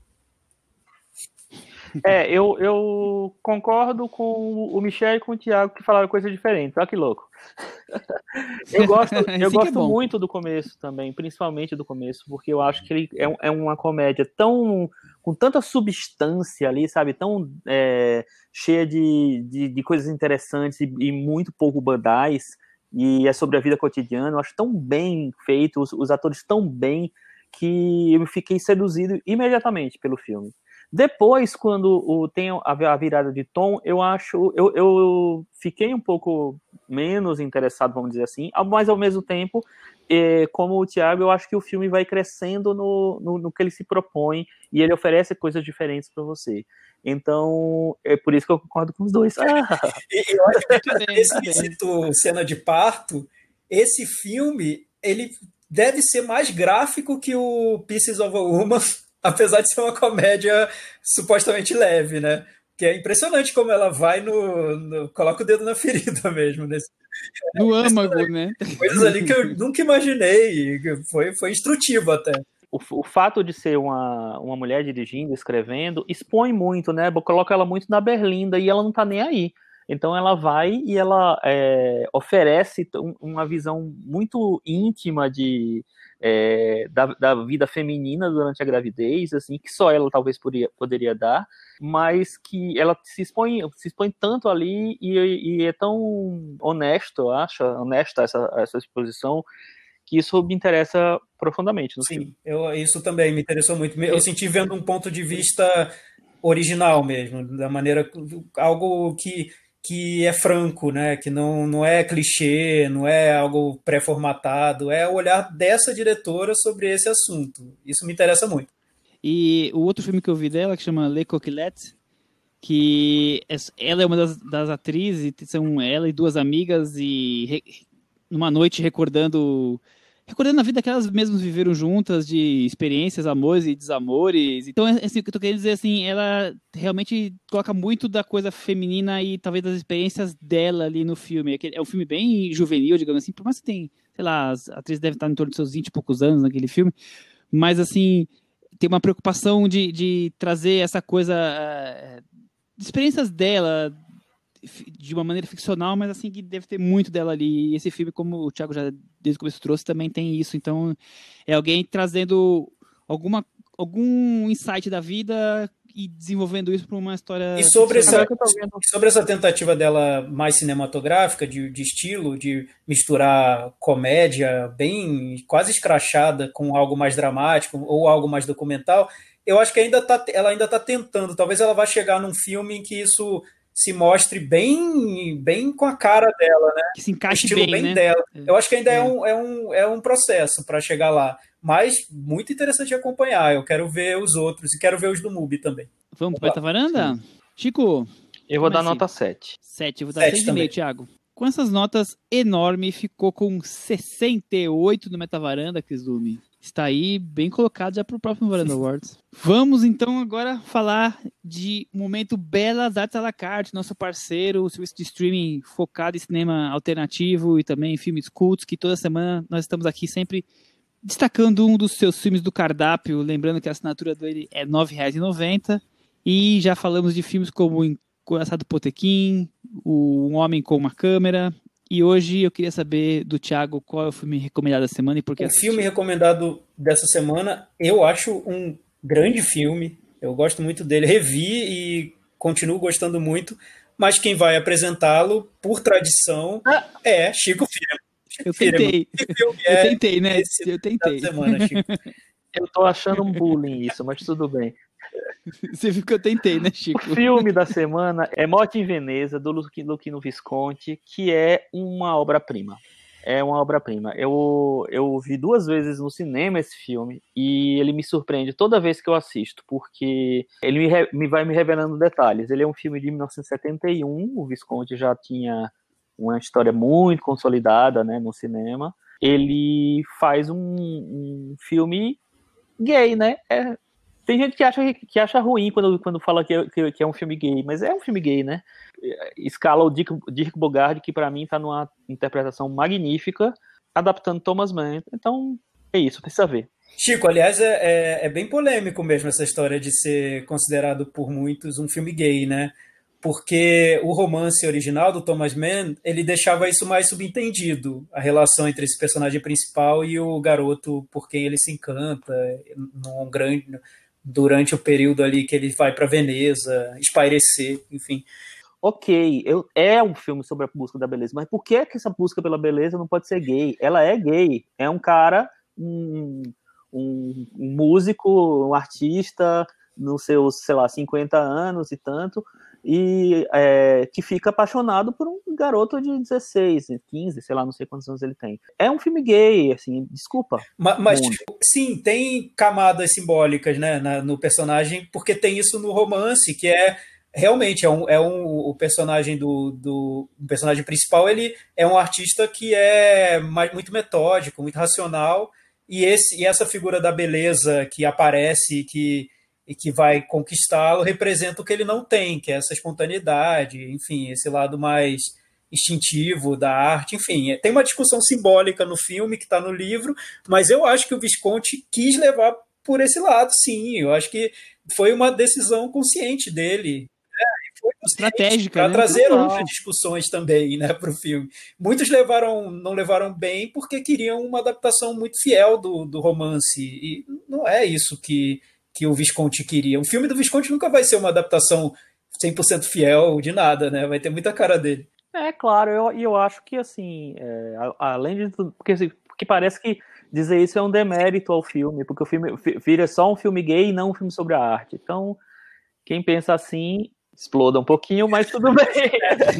É, eu, eu concordo com o Michel e com o Thiago que falaram coisa diferente. Olha que louco. eu gosto, eu gosto é muito do começo também, principalmente do começo, porque eu acho que ele é, é uma comédia tão com tanta substância ali, sabe, tão é, cheia de, de, de, coisas interessantes e, e, muito pouco bandais, e é sobre a vida cotidiana. Eu acho tão bem feito, os, os atores tão bem que eu fiquei seduzido imediatamente pelo filme. Depois, quando o, tem a, virada de tom, eu acho. Eu, eu fiquei um pouco menos interessado, vamos dizer assim, mas ao mesmo tempo, é, como o Thiago, eu acho que o filme vai crescendo no, no, no que ele se propõe e ele oferece coisas diferentes para você. Então, é por isso que eu concordo com os dois. Ah. eu acho que esse quesito cena de parto, esse filme, ele deve ser mais gráfico que o Pieces of a Woman apesar de ser uma comédia supostamente leve, né? Que é impressionante como ela vai no, no coloca o dedo na ferida mesmo nesse no é âmago, né? Coisas ali que eu nunca imaginei, foi foi instrutivo até. O, o, fato de ser uma, uma mulher dirigindo, escrevendo, expõe muito, né? Coloca ela muito na berlinda e ela não tá nem aí. Então ela vai e ela é, oferece uma visão muito íntima de, é, da, da, vida feminina durante a gravidez, assim, que só ela talvez poderia, poderia dar, mas que ela se expõe, se expõe tanto ali e, e é tão honesto, eu acho, honesta essa, essa exposição, que isso me interessa profundamente. Sim, eu, isso também me interessou muito. Eu senti vendo um ponto de vista original mesmo, da maneira algo que que é franco, né? Que não, não é clichê, não é algo pré-formatado, é o olhar dessa diretora sobre esse assunto. Isso me interessa muito. E o outro filme que eu vi dela, que chama Le Coquillette, que ela é uma das, das atrizes, são ela e duas amigas, e re, numa noite recordando recordando a vida que elas mesmas viveram juntas, de experiências, amores e desamores. Então, é, assim, o que eu tô querendo dizer, assim, ela realmente coloca muito da coisa feminina e talvez das experiências dela ali no filme. É um filme bem juvenil, digamos assim, por mais que tem, sei lá, a atriz deve estar em torno de seus 20 e poucos anos naquele filme, mas, assim, tem uma preocupação de, de trazer essa coisa, uh, experiências dela, de uma maneira ficcional, mas assim que deve ter muito dela ali. E esse filme, como o Thiago já desde o começo trouxe, também tem isso. Então, é alguém trazendo alguma algum insight da vida e desenvolvendo isso para uma história. E sobre essa, sobre essa tentativa dela mais cinematográfica, de, de estilo, de misturar comédia bem quase escrachada com algo mais dramático ou algo mais documental, eu acho que ainda tá, ela ainda está tentando. Talvez ela vá chegar num filme em que isso se mostre bem bem com a cara dela, né? Que se encaixe o estilo bem, bem né? dela. É. Eu acho que ainda é, é um, é, um, é um processo para chegar lá. Mas muito interessante acompanhar. Eu quero ver os outros e quero ver os do MUBI também. Vamos para a varanda? Sim. Chico? Eu vou dar nota 7. 7, eu vou dar 6,5, Thiago. Com essas notas enormes, ficou com 68 no Metavaranda, Cris Dume está aí bem colocado já para o próximo Varanda Awards. Vamos então agora falar de momento Belas Artes à la carte, nosso parceiro, o serviço de streaming focado em cinema alternativo e também em filmes cultos, que toda semana nós estamos aqui sempre destacando um dos seus filmes do cardápio, lembrando que a assinatura dele é R$ 9,90. E já falamos de filmes como Encoraçado Potequim, Um Homem com uma Câmera, e hoje eu queria saber do Thiago qual é o filme recomendado da semana e por que O filme recomendado dessa semana, eu acho um grande filme. Eu gosto muito dele. Revi e continuo gostando muito. Mas quem vai apresentá-lo, por tradição, ah. é Chico Firmo. Eu tentei. É eu tentei, né? Eu tentei. Semana, Chico. eu tô achando um bullying isso, mas tudo bem. Você viu que eu tentei, né, Chico? O filme da semana é Morte em Veneza, do Luquino Visconti, que é uma obra-prima. É uma obra-prima. Eu, eu vi duas vezes no cinema esse filme e ele me surpreende toda vez que eu assisto, porque ele me, me vai me revelando detalhes. Ele é um filme de 1971, o Visconti já tinha uma história muito consolidada né, no cinema. Ele faz um, um filme gay, né? É, tem gente que acha, que acha ruim quando, quando fala que é, que, é um filme gay, mas é um filme gay, né? Escala o Dirk, Dirk Bogard, que para mim tá numa interpretação magnífica, adaptando Thomas Mann. Então, é isso, precisa ver. Chico, aliás, é, é, é, bem polêmico mesmo essa história de ser considerado por muitos um filme gay, né? Porque o romance original do Thomas Mann, ele deixava isso mais subentendido, a relação entre esse personagem principal e o garoto por quem ele se encanta, num grande, durante o período ali que ele vai para Veneza, espairecer, enfim. Ok, eu, é um filme sobre a busca da beleza, mas por que, que essa busca pela beleza não pode ser gay? Ela é gay, é um cara, um, um, um músico, um artista, nos seus, sei lá, 50 anos e tanto, e é, que fica apaixonado por um garoto de 16, 15, sei lá, não sei quantos anos ele tem. É um filme gay, assim, desculpa. Mas, mas tipo, sim, tem camadas simbólicas, né, na, no personagem, porque tem isso no romance, que é realmente é um, é um o personagem do, do o personagem principal ele é um artista que é mais, muito metódico muito racional e esse e essa figura da beleza que aparece que e que vai conquistá-lo representa o que ele não tem, que é essa espontaneidade, enfim, esse lado mais instintivo da arte, enfim, é, tem uma discussão simbólica no filme que está no livro, mas eu acho que o Visconti quis levar por esse lado, sim, eu acho que foi uma decisão consciente dele. É, estratégica, para né? trazer Total. outras discussões também, né, para o filme. Muitos levaram, não levaram bem porque queriam uma adaptação muito fiel do, do romance e não é isso que que o Visconti queria. O filme do Visconti nunca vai ser uma adaptação 100% fiel de nada, né? Vai ter muita cara dele. É, claro, eu, eu acho que, assim, é, além de tudo, porque, assim, porque parece que dizer isso é um demérito ao filme, porque o filme fi- vira só um filme gay e não um filme sobre a arte. Então, quem pensa assim, exploda um pouquinho, mas tudo bem.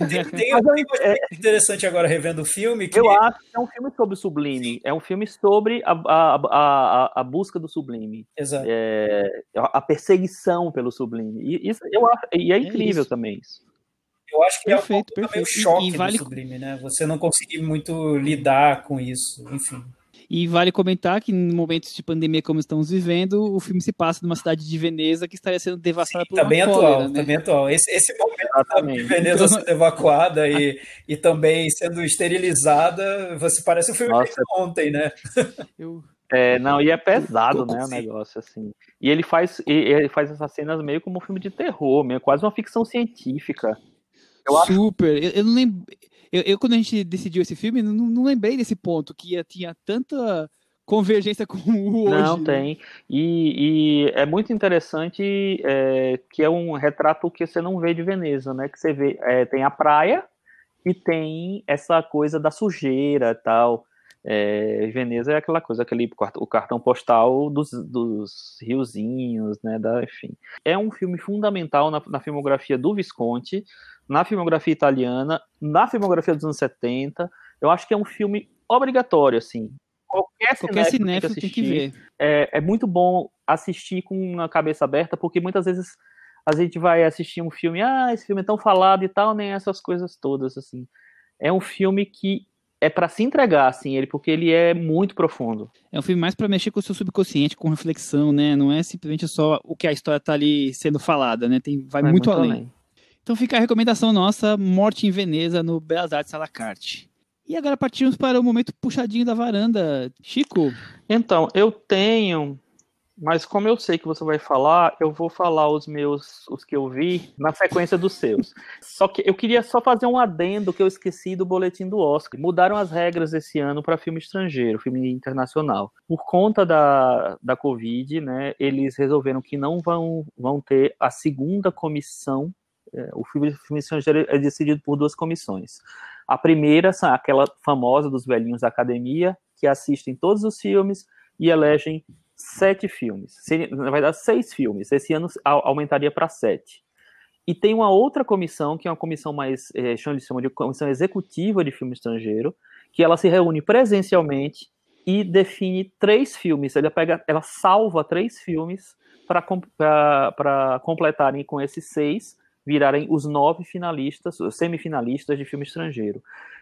Tem, tem Mas um eu- aspecto interessante agora revendo o filme que Eu acho que é um filme sobre o sublime, é um filme sobre a, a, a, a, busca do sublime, Exato. é, a perseguição pelo sublime. E, isso, eu acho, e é incrível isso. também isso. Eu acho que é um Perfeito, pouco também o choque E vale- do sublime, né? Você não conseguir muito lidar com isso, enfim. E vale comentar que em momentos de pandemia como estamos vivendo, o filme se passa numa cidade de Veneza que estaria sendo devastada por Tá uma bem cólera, atual, né? tá bem atual. Esse, esse momento de Exatamente. Veneza Então- sendo evacuada e, e também sendo esterilizada, você parece um filme Nossa. ontem, né? Eu- É, não, e é pesado, Sim. né, o negócio, assim. E ele faz, ele faz essas cenas meio como um filme de terror, meio quase uma ficção científica. Eu acho Super. Eu, eu não lembro. Eu, eu, quando a gente decidiu esse filme, não, não lembrei desse ponto, que tinha tanta convergência com o hoje. Não, né? tem. E, e é muito interessante é, que é um retrato que você não vê de Veneza, né? Que você vê, é, tem a praia e tem essa coisa da sujeira e tal. É, Veneza é aquela coisa, aquele o cartão postal dos, dos riozinhos, né? Da, enfim. É um filme fundamental na, na filmografia do Visconti, na filmografia italiana, na filmografia dos anos 70. Eu acho que é um filme obrigatório, assim. Qualquer, Qualquer cinéfilo cinéfilo tem que assistir, ver. é, é muito bom assistir com a cabeça aberta, porque muitas vezes a gente vai assistir um filme, ah, esse filme é tão falado e tal, nem essas coisas todas, assim. É um filme que é para se entregar, assim, ele, porque ele é muito profundo. É um filme mais pra mexer com o seu subconsciente, com reflexão, né? Não é simplesmente só o que a história tá ali sendo falada, né? Tem, vai É muito, além. Então fica a recomendação nossa, Morte em Veneza, no Belas Artes à la carte. E agora partimos para o momento puxadinho da varanda. Chico, Então, eu tenho, mas como eu sei que você vai falar, eu vou falar os meus, os que eu vi, na sequência dos seus. Só que eu queria só fazer um adendo que eu esqueci do boletim do Oscar. Mudaram as regras esse ano para filme estrangeiro, filme internacional. Por conta da, da Covid, né, eles resolveram que não vão, vão ter a segunda comissão. É, o filme, filme estrangeiro é decidido por duas comissões. A primeira aquela famosa dos velhinhos da academia, que assistem todos os filmes e elegem sete filmes. Na verdade, seis filmes. Esse ano aumentaria para sete. E tem uma outra comissão, que é uma comissão mais, é, de comissão executiva de filme estrangeiro, que ela se reúne presencialmente e define três filmes. Ela, pega, ela salva três filmes para completarem com esses seis, virarem os nove finalistas, semifinalistas de filme estrangeiro.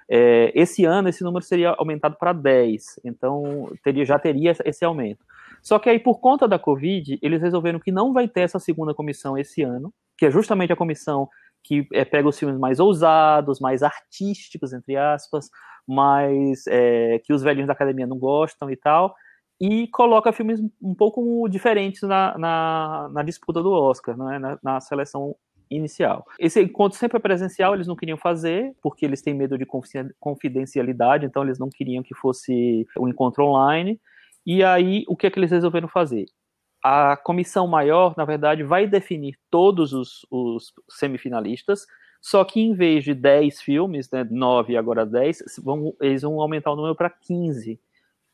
É, esse ano, esse número seria aumentado para 10, então teria, já teria esse aumento. Só que aí, por conta da Covid, eles resolveram que não vai ter essa segunda comissão esse ano, que é justamente a comissão que é, pega os filmes mais ousados, mais artísticos, entre aspas, mais é, que os velhinhos da academia não gostam e tal, e coloca filmes um pouco diferentes na, na, na disputa do Oscar, né, na, na seleção inicial. Esse encontro sempre é presencial, eles não queriam fazer, porque eles têm medo de confidencialidade, então eles não queriam que fosse um encontro online. E aí, o que é que eles resolveram fazer? A comissão maior, na verdade, vai definir todos os, os semifinalistas, só que em vez de 10 filmes, né, 9 e agora 10, vão, eles vão aumentar o número para 15,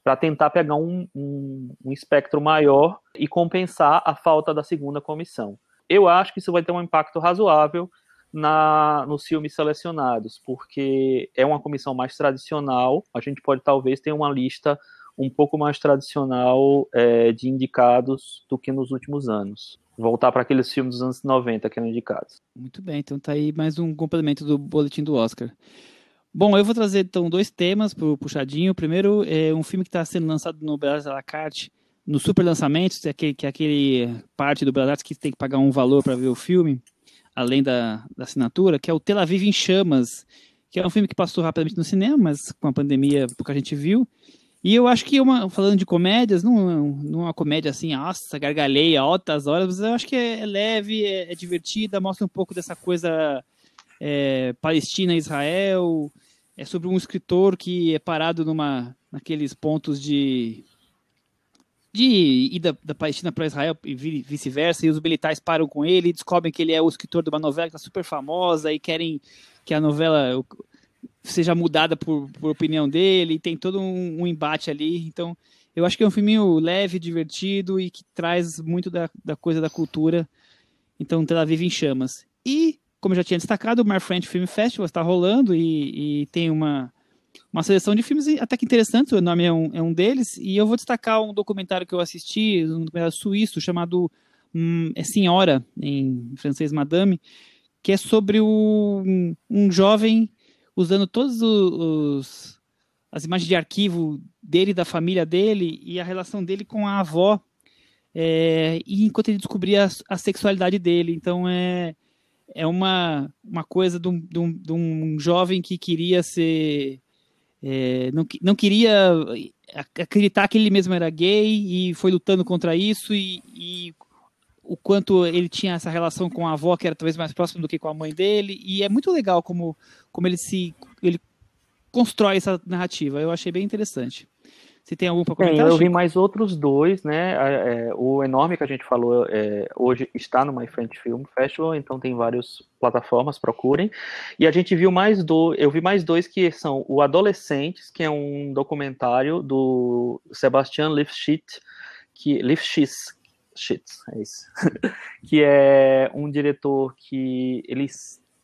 para tentar pegar um, um, um espectro maior e compensar a falta da segunda comissão. Eu acho que isso vai ter um impacto razoável na, nos filmes selecionados, porque é uma comissão mais tradicional. A gente pode talvez ter uma lista um pouco mais tradicional é, de indicados do que nos últimos anos. Voltar para aqueles filmes dos anos 90 que eram indicados. Muito bem, então tá aí mais um complemento do boletim do Oscar. Bom, eu vou trazer então dois temas para o puxadinho. O primeiro é um filme que está sendo lançado no Belas à la carte, no super lançamento, que é aquele, que é aquele parte do Artes que tem que pagar um valor para ver o filme, além da, da assinatura, que é o Tel Aviv em Chamas, que é um filme que passou rapidamente no cinema, mas com a pandemia pouca gente viu. E eu acho que, uma, falando de comédias, não, não é uma comédia assim, nossa, gargalheia, altas horas, mas eu acho que é, é leve, é, é, divertida, mostra um pouco dessa coisa é, Palestina-Israel, é sobre um escritor que é parado numa, naqueles pontos de de ir da, Palestina para Israel e vice-versa, e os militares param com ele e descobrem que ele é o escritor de uma novela que está super famosa e querem que a novela seja mudada por, por opinião dele, e tem todo um, um, embate ali. Então, eu acho que é um filminho leve, divertido e que traz muito da, da coisa da cultura. Então, Tel Aviv em chamas. E, como eu já tinha destacado, o Mar French Film Festival está rolando e, e tem uma uma seleção de filmes até que interessantes, o nome é um, é um deles, e eu vou destacar um documentário que eu assisti, um documentário suíço chamado hum, é Senhora, em francês Madame, que é sobre o, um, um jovem usando todos os, as imagens de arquivo dele, da família dele, e a relação dele com a avó, é, e enquanto ele descobria a, a sexualidade dele. Então é, é uma, uma coisa de um, de, um, de um jovem que queria ser é, não, não queria acreditar que ele mesmo era gay e foi lutando contra isso e, e, o quanto ele tinha essa relação com a avó que era talvez mais próxima do que com a mãe dele. E é muito legal como, como ele se ele constrói essa narrativa. Eu achei bem interessante você tem algum para comentar? eu vi mais outros dois, né? É, o enorme que a gente falou é, hoje está no My Friend Film Festival, então tem várias plataformas, procurem. E a gente viu mais dois, eu vi mais dois que são o Adolescentes, que é um documentário do Sebastian Lifshitz, que Lifshitz, é isso, que é um diretor que ele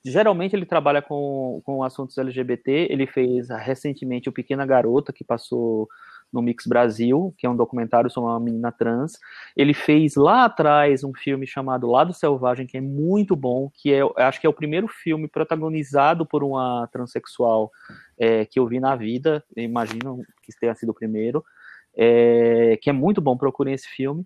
geralmente ele trabalha com, com assuntos LGBT. Ele fez recentemente o Pequena Garota, que passou no Mix Brasil, que é um documentário sobre uma menina trans. Ele fez lá atrás um filme chamado Lado Selvagem, que é muito bom, que é, acho que é o primeiro filme protagonizado por uma transexual é, que eu vi na vida, imagino que tenha sido o primeiro, é, que é muito bom, procurem esse filme.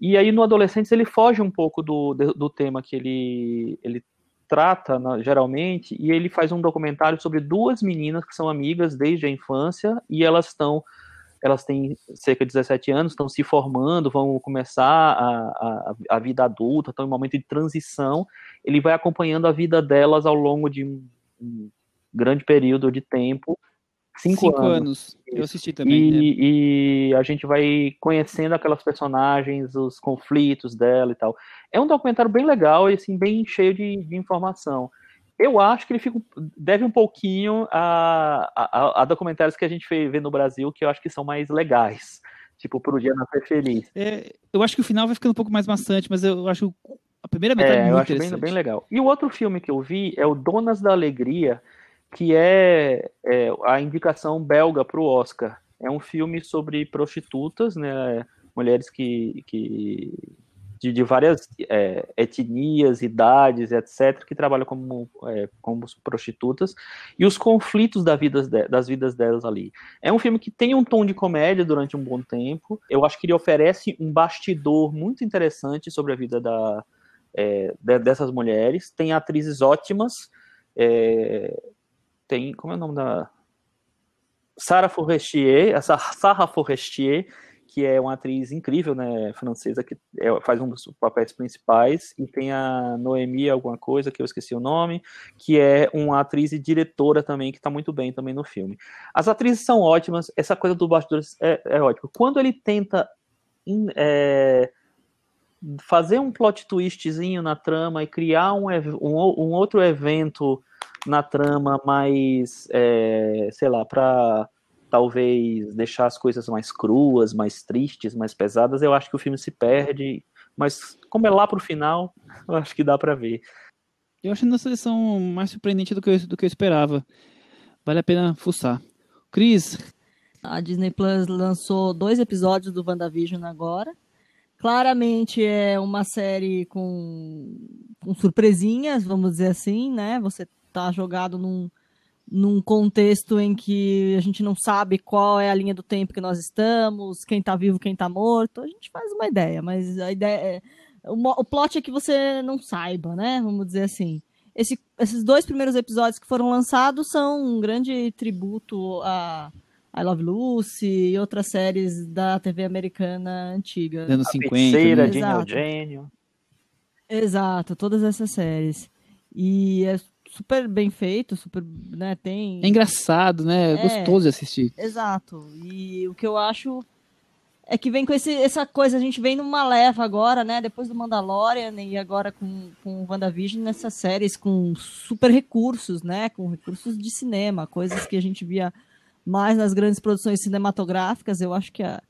E aí no Adolescentes ele foge um pouco do, do, tema que ele, ele trata geralmente, e ele faz um documentário sobre duas meninas que são amigas desde a infância, e elas estão elas têm cerca de 17 anos, estão se formando, vão começar a, a, a, vida adulta, estão em um momento de transição. Ele vai acompanhando a vida delas ao longo de um, um grande período de tempo. Cinco, cinco anos. anos. Eu assisti também. E, né? e, a gente vai conhecendo aquelas personagens, os conflitos dela e tal. É um documentário bem legal e assim, bem cheio de, de informação. Eu acho que ele fica, deve um pouquinho a, a, a, documentários que a gente vê no Brasil, que eu acho que são mais legais. Tipo, Pro Dia Nascer Feliz. É, eu acho que o final vai ficando um pouco mais bastante, mas eu acho a primeira metade é, é muito eu acho bem, bem, legal. E o outro filme que eu vi é o Donas da Alegria, que é, é a indicação belga para o Oscar. É um filme sobre prostitutas, né? Mulheres que, que de, de várias é, etnias, idades, etc., que trabalham como, é, como prostitutas, e os conflitos da vida, das vidas delas ali. É um filme que tem um tom de comédia durante um bom tempo, eu acho que ele oferece um bastidor muito interessante sobre a vida da, é, dessas mulheres, tem atrizes ótimas, é, tem, como é o nome da... Sarah Forestier, essa Sarah Forestier, que é uma atriz incrível, né, francesa, que é, faz um dos papéis principais, e tem a Noemi alguma coisa, que eu esqueci o nome, que é uma atriz e diretora também, que está muito bem também no filme. As atrizes são ótimas, essa coisa do bastidores é, é ótimo. Quando ele tenta é, fazer um plot twistzinho na trama e criar um, um, um outro evento na trama mais, é, sei lá, para talvez deixar as coisas mais cruas, mais tristes, mais pesadas, eu acho que o filme se perde. Mas como é lá pro final, eu acho que dá para ver. Eu acho a seleção mais surpreendente do que, eu, do que eu esperava. Vale a pena fuçar. Cris. A Disney Plus lançou dois episódios do WandaVision agora. Claramente é uma série com, com surpresinhas, vamos dizer assim, né? Você tá jogado num, num contexto em que a gente não sabe qual é a linha do tempo que nós estamos, quem está vivo, quem está morto, a gente faz uma ideia, mas a ideia é, o, o plot é que você não saiba, né? Vamos dizer assim. Esse, esses dois primeiros episódios que foram lançados são um grande tributo a, I Love Lucy e outras séries da TV americana antiga. Anos A 50. Feiticeira, né? Exato. Exato, todas essas séries. E é super bem feito, super, né, tem... É engraçado, né? É É. gostoso de assistir. Exato. E o que eu acho é que vem com esse, essa coisa, a gente vem numa leva agora, né? Depois do Mandalorian e agora com, com o WandaVision, nessas séries com super recursos, né? Com recursos de cinema, coisas que a gente via mais nas grandes produções cinematográficas. Eu acho que a,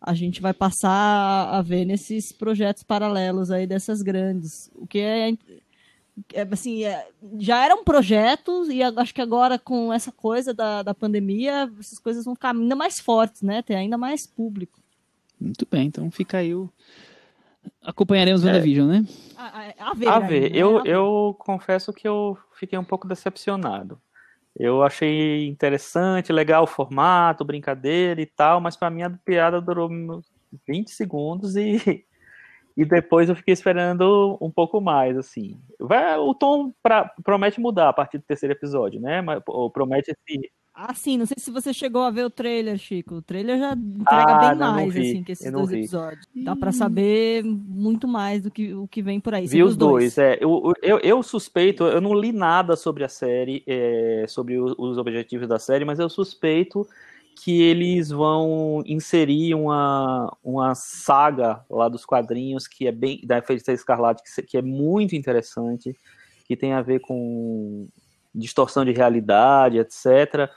a gente vai passar a ver nesses projetos paralelos aí dessas grandes. O que é. É, assim, é, já eram projetos e eu acho que agora com essa coisa da, da pandemia, essas coisas vão ficar ainda mais fortes, né? Ter ainda mais público. Muito bem, então fica aí o. Acompanharemos o É. WandaVision, né? A, a, a ver, A ainda, ver, né? eu, A ver. eu confesso que eu fiquei um pouco decepcionado. Eu achei interessante, legal o formato, brincadeira e tal, mas pra mim a piada durou uns 20 segundos e, e depois eu fiquei esperando um pouco mais, assim. Vai, o tom pra- promete mudar a partir do terceiro episódio, né? Mas, ou promete esse, Ah, sim, não sei se você chegou a ver o trailer, Chico. O trailer já entrega Ah, bem não, não mais, vi, assim, que esses não dois vi. episódios. Dá pra saber muito mais do que o que vem por aí. Vi os dois, é. Eu, eu, eu suspeito, eu não li nada sobre a série, é, sobre os objetivos da série, mas eu suspeito que eles vão inserir uma, uma saga lá dos quadrinhos que é bem da Feiticeira Escarlate, que, que é muito interessante, que tem a ver com distorção de realidade, etc.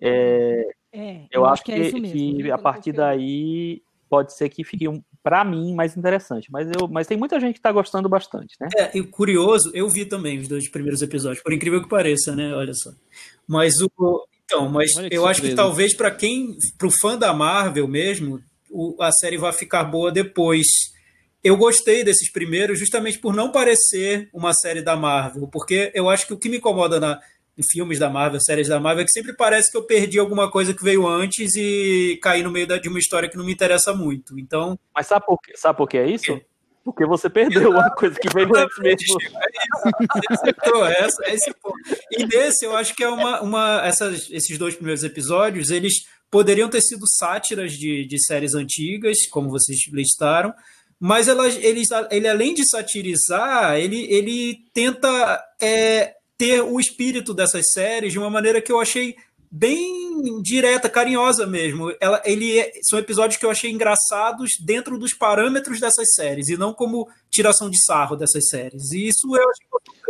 É, É, eu, acho que, é isso mesmo. que viu? a partir daí pode ser que fique um, para mim mais interessante, mas eu, mas tem muita gente que está gostando bastante, né? É, e curioso, eu vi também os dois primeiros episódios, por incrível que pareça, né? Olha só. Mas o. Então, mas Olha que eu acho que talvez para quem. Pro fã da Marvel mesmo, o- a série vai ficar boa depois. Eu gostei desses primeiros justamente por não parecer uma série da Marvel, porque eu acho que o que me incomoda na, em filmes da Marvel, séries da Marvel, é que sempre parece que eu perdi alguma coisa que veio antes e caí no meio da- de uma história que não me interessa muito. Então, Mas sabe por, quê? sabe por que é isso? quê? Porque você perdeu uma coisa que veio antes mesmo. Acertou, é essa, é esse ponto. E nesse, eu acho que é uma. uma essas, esses dois primeiros episódios, eles poderiam ter sido sátiras de, de séries antigas, como vocês listaram, mas elas, eles, ele, além de satirizar, ele, ele tenta é, ter o espírito dessas séries de uma maneira que eu achei bem direta, carinhosa mesmo. Ela, ele é- são episódios que eu achei engraçados dentro dos parâmetros dessas séries e não como tiração de sarro dessas séries. E isso eu achei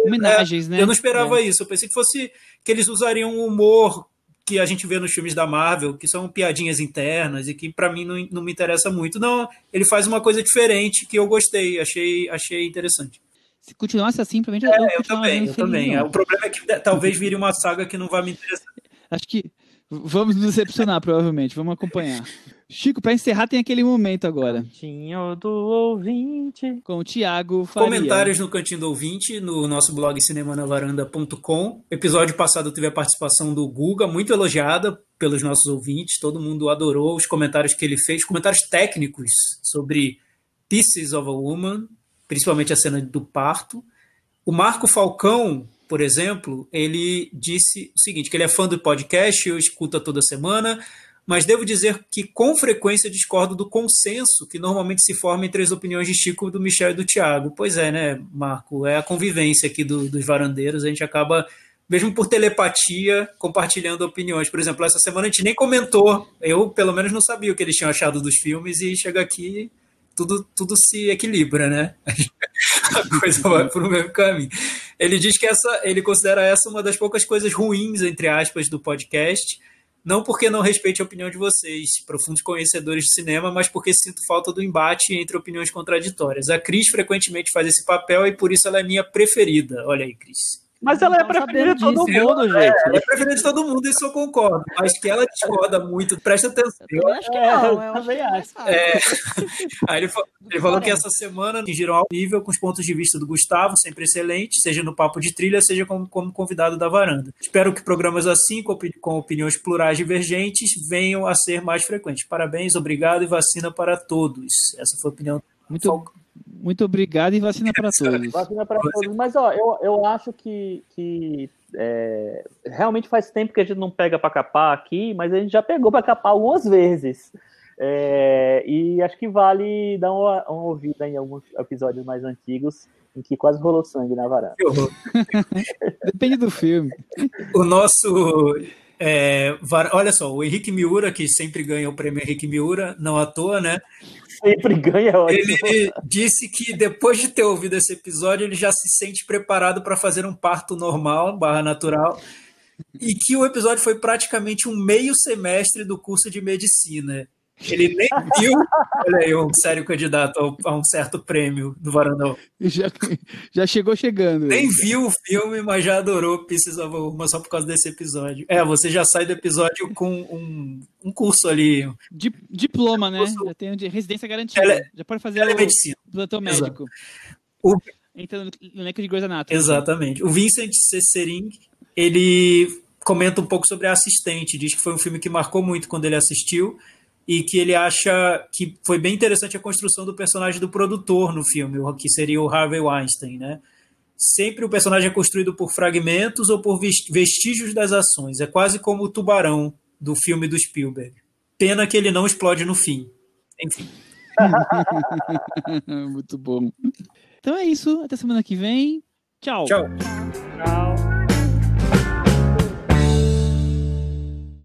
Homenagens, né? eu não esperava É. isso. Eu pensei que fosse que eles usariam um humor que a gente vê nos filmes da Marvel, que são piadinhas internas e que pra mim não, não me interessa muito. Não, ele faz uma coisa diferente que eu gostei, achei, achei interessante. Se continuasse assim, provavelmente É, eu, eu também, eu também. não. É, O problema é que talvez vire uma saga que não vai me interessar. Acho que vamos nos decepcionar, provavelmente. Vamos acompanhar. Chico, para encerrar, tem aquele momento agora. Tinho do ouvinte. Com o Thiago Faria. Comentários no Cantinho do Ouvinte, no nosso blog cinemanavaranda.com. Episódio passado teve a participação do Guga, muito elogiada pelos nossos ouvintes. Todo mundo adorou os comentários que ele fez, comentários técnicos sobre Pieces of a Woman, principalmente a cena do parto. O Marco Falcão, por exemplo, ele disse o seguinte: que ele é fã do podcast, eu escuto toda semana, mas devo dizer que com frequência discordo do consenso que normalmente se forma entre as opiniões de Chico, do Michel e do Tiago. Pois é, né, Marco? É a convivência aqui do- dos varandeiros, a gente acaba, mesmo por telepatia, compartilhando opiniões. Por exemplo, essa semana a gente nem comentou, eu pelo menos não sabia o que eles tinham achado dos filmes, e chega aqui. Tudo, tudo se equilibra, né? A coisa vai para o mesmo caminho. Ele diz que essa, ele considera essa uma das poucas coisas ruins, entre aspas, do podcast, não porque não respeite a opinião de vocês, profundos conhecedores de cinema, mas porque sinto falta do embate entre opiniões contraditórias. A Cris frequentemente faz esse papel e por isso ela é minha preferida. Olha aí, Cris. Mas ela é preferida de todo disso. mundo, Ela gente. é preferida de todo mundo, isso eu concordo. Mas que ela discorda muito, presta atenção. Eu acho que É, não. eu acho também é fácil. É. Aí ele, fa- ele falou que essa semana atingiram ao nível com os pontos de vista do Gustavo, sempre excelente, seja no papo de trilha, seja como, como convidado da varanda. Espero que programas assim, com, opi- com opiniões plurais divergentes, venham a ser mais frequentes. Parabéns, obrigado e vacina para todos. Essa foi a opinião. Muito, Muito obrigado e vacina para todos. Vacina para todos. Mas, ó, eu, eu acho que, que é, realmente faz tempo que a gente não pega para capar aqui, mas a gente já pegou para capar algumas vezes. É, e acho que vale dar uma, uma, ouvida em alguns episódios mais antigos em que quase rolou sangue na varanda. Depende do filme. O nosso. É, olha só, o Henrique Miura, que sempre ganha o prêmio Henrique Miura, não à toa, né? Sempre ganha, ótimo. Ele disse que depois de ter ouvido esse episódio, ele já se sente preparado para fazer um parto normal, barra natural, e que o episódio foi praticamente um meio semestre do curso de medicina. Ele nem viu, olha aí, um sério candidato a um certo prêmio do Varandão. Já, já chegou chegando. Nem viu o filme, mas já adorou of Uma só por causa desse episódio. É, você já sai do episódio com um, um curso ali. diploma, né? Já tem residência garantida. Já pode fazer é medicina. plantão médico. O... Entra no elenco de Grey's Anatomy. Exatamente. O Vincent Cessering, ele comenta um pouco sobre a assistente, diz que foi um filme que marcou muito quando ele assistiu e que ele acha que foi bem interessante a construção do personagem do produtor no filme, que seria o Harvey Weinstein, né? Sempre o personagem é construído por fragmentos ou por vestígios das ações. É quase como o tubarão do filme do Spielberg. Pena que ele não explode no fim. Enfim. Muito bom. Então é isso. Até semana que vem. Tchau. Tchau. Tchau.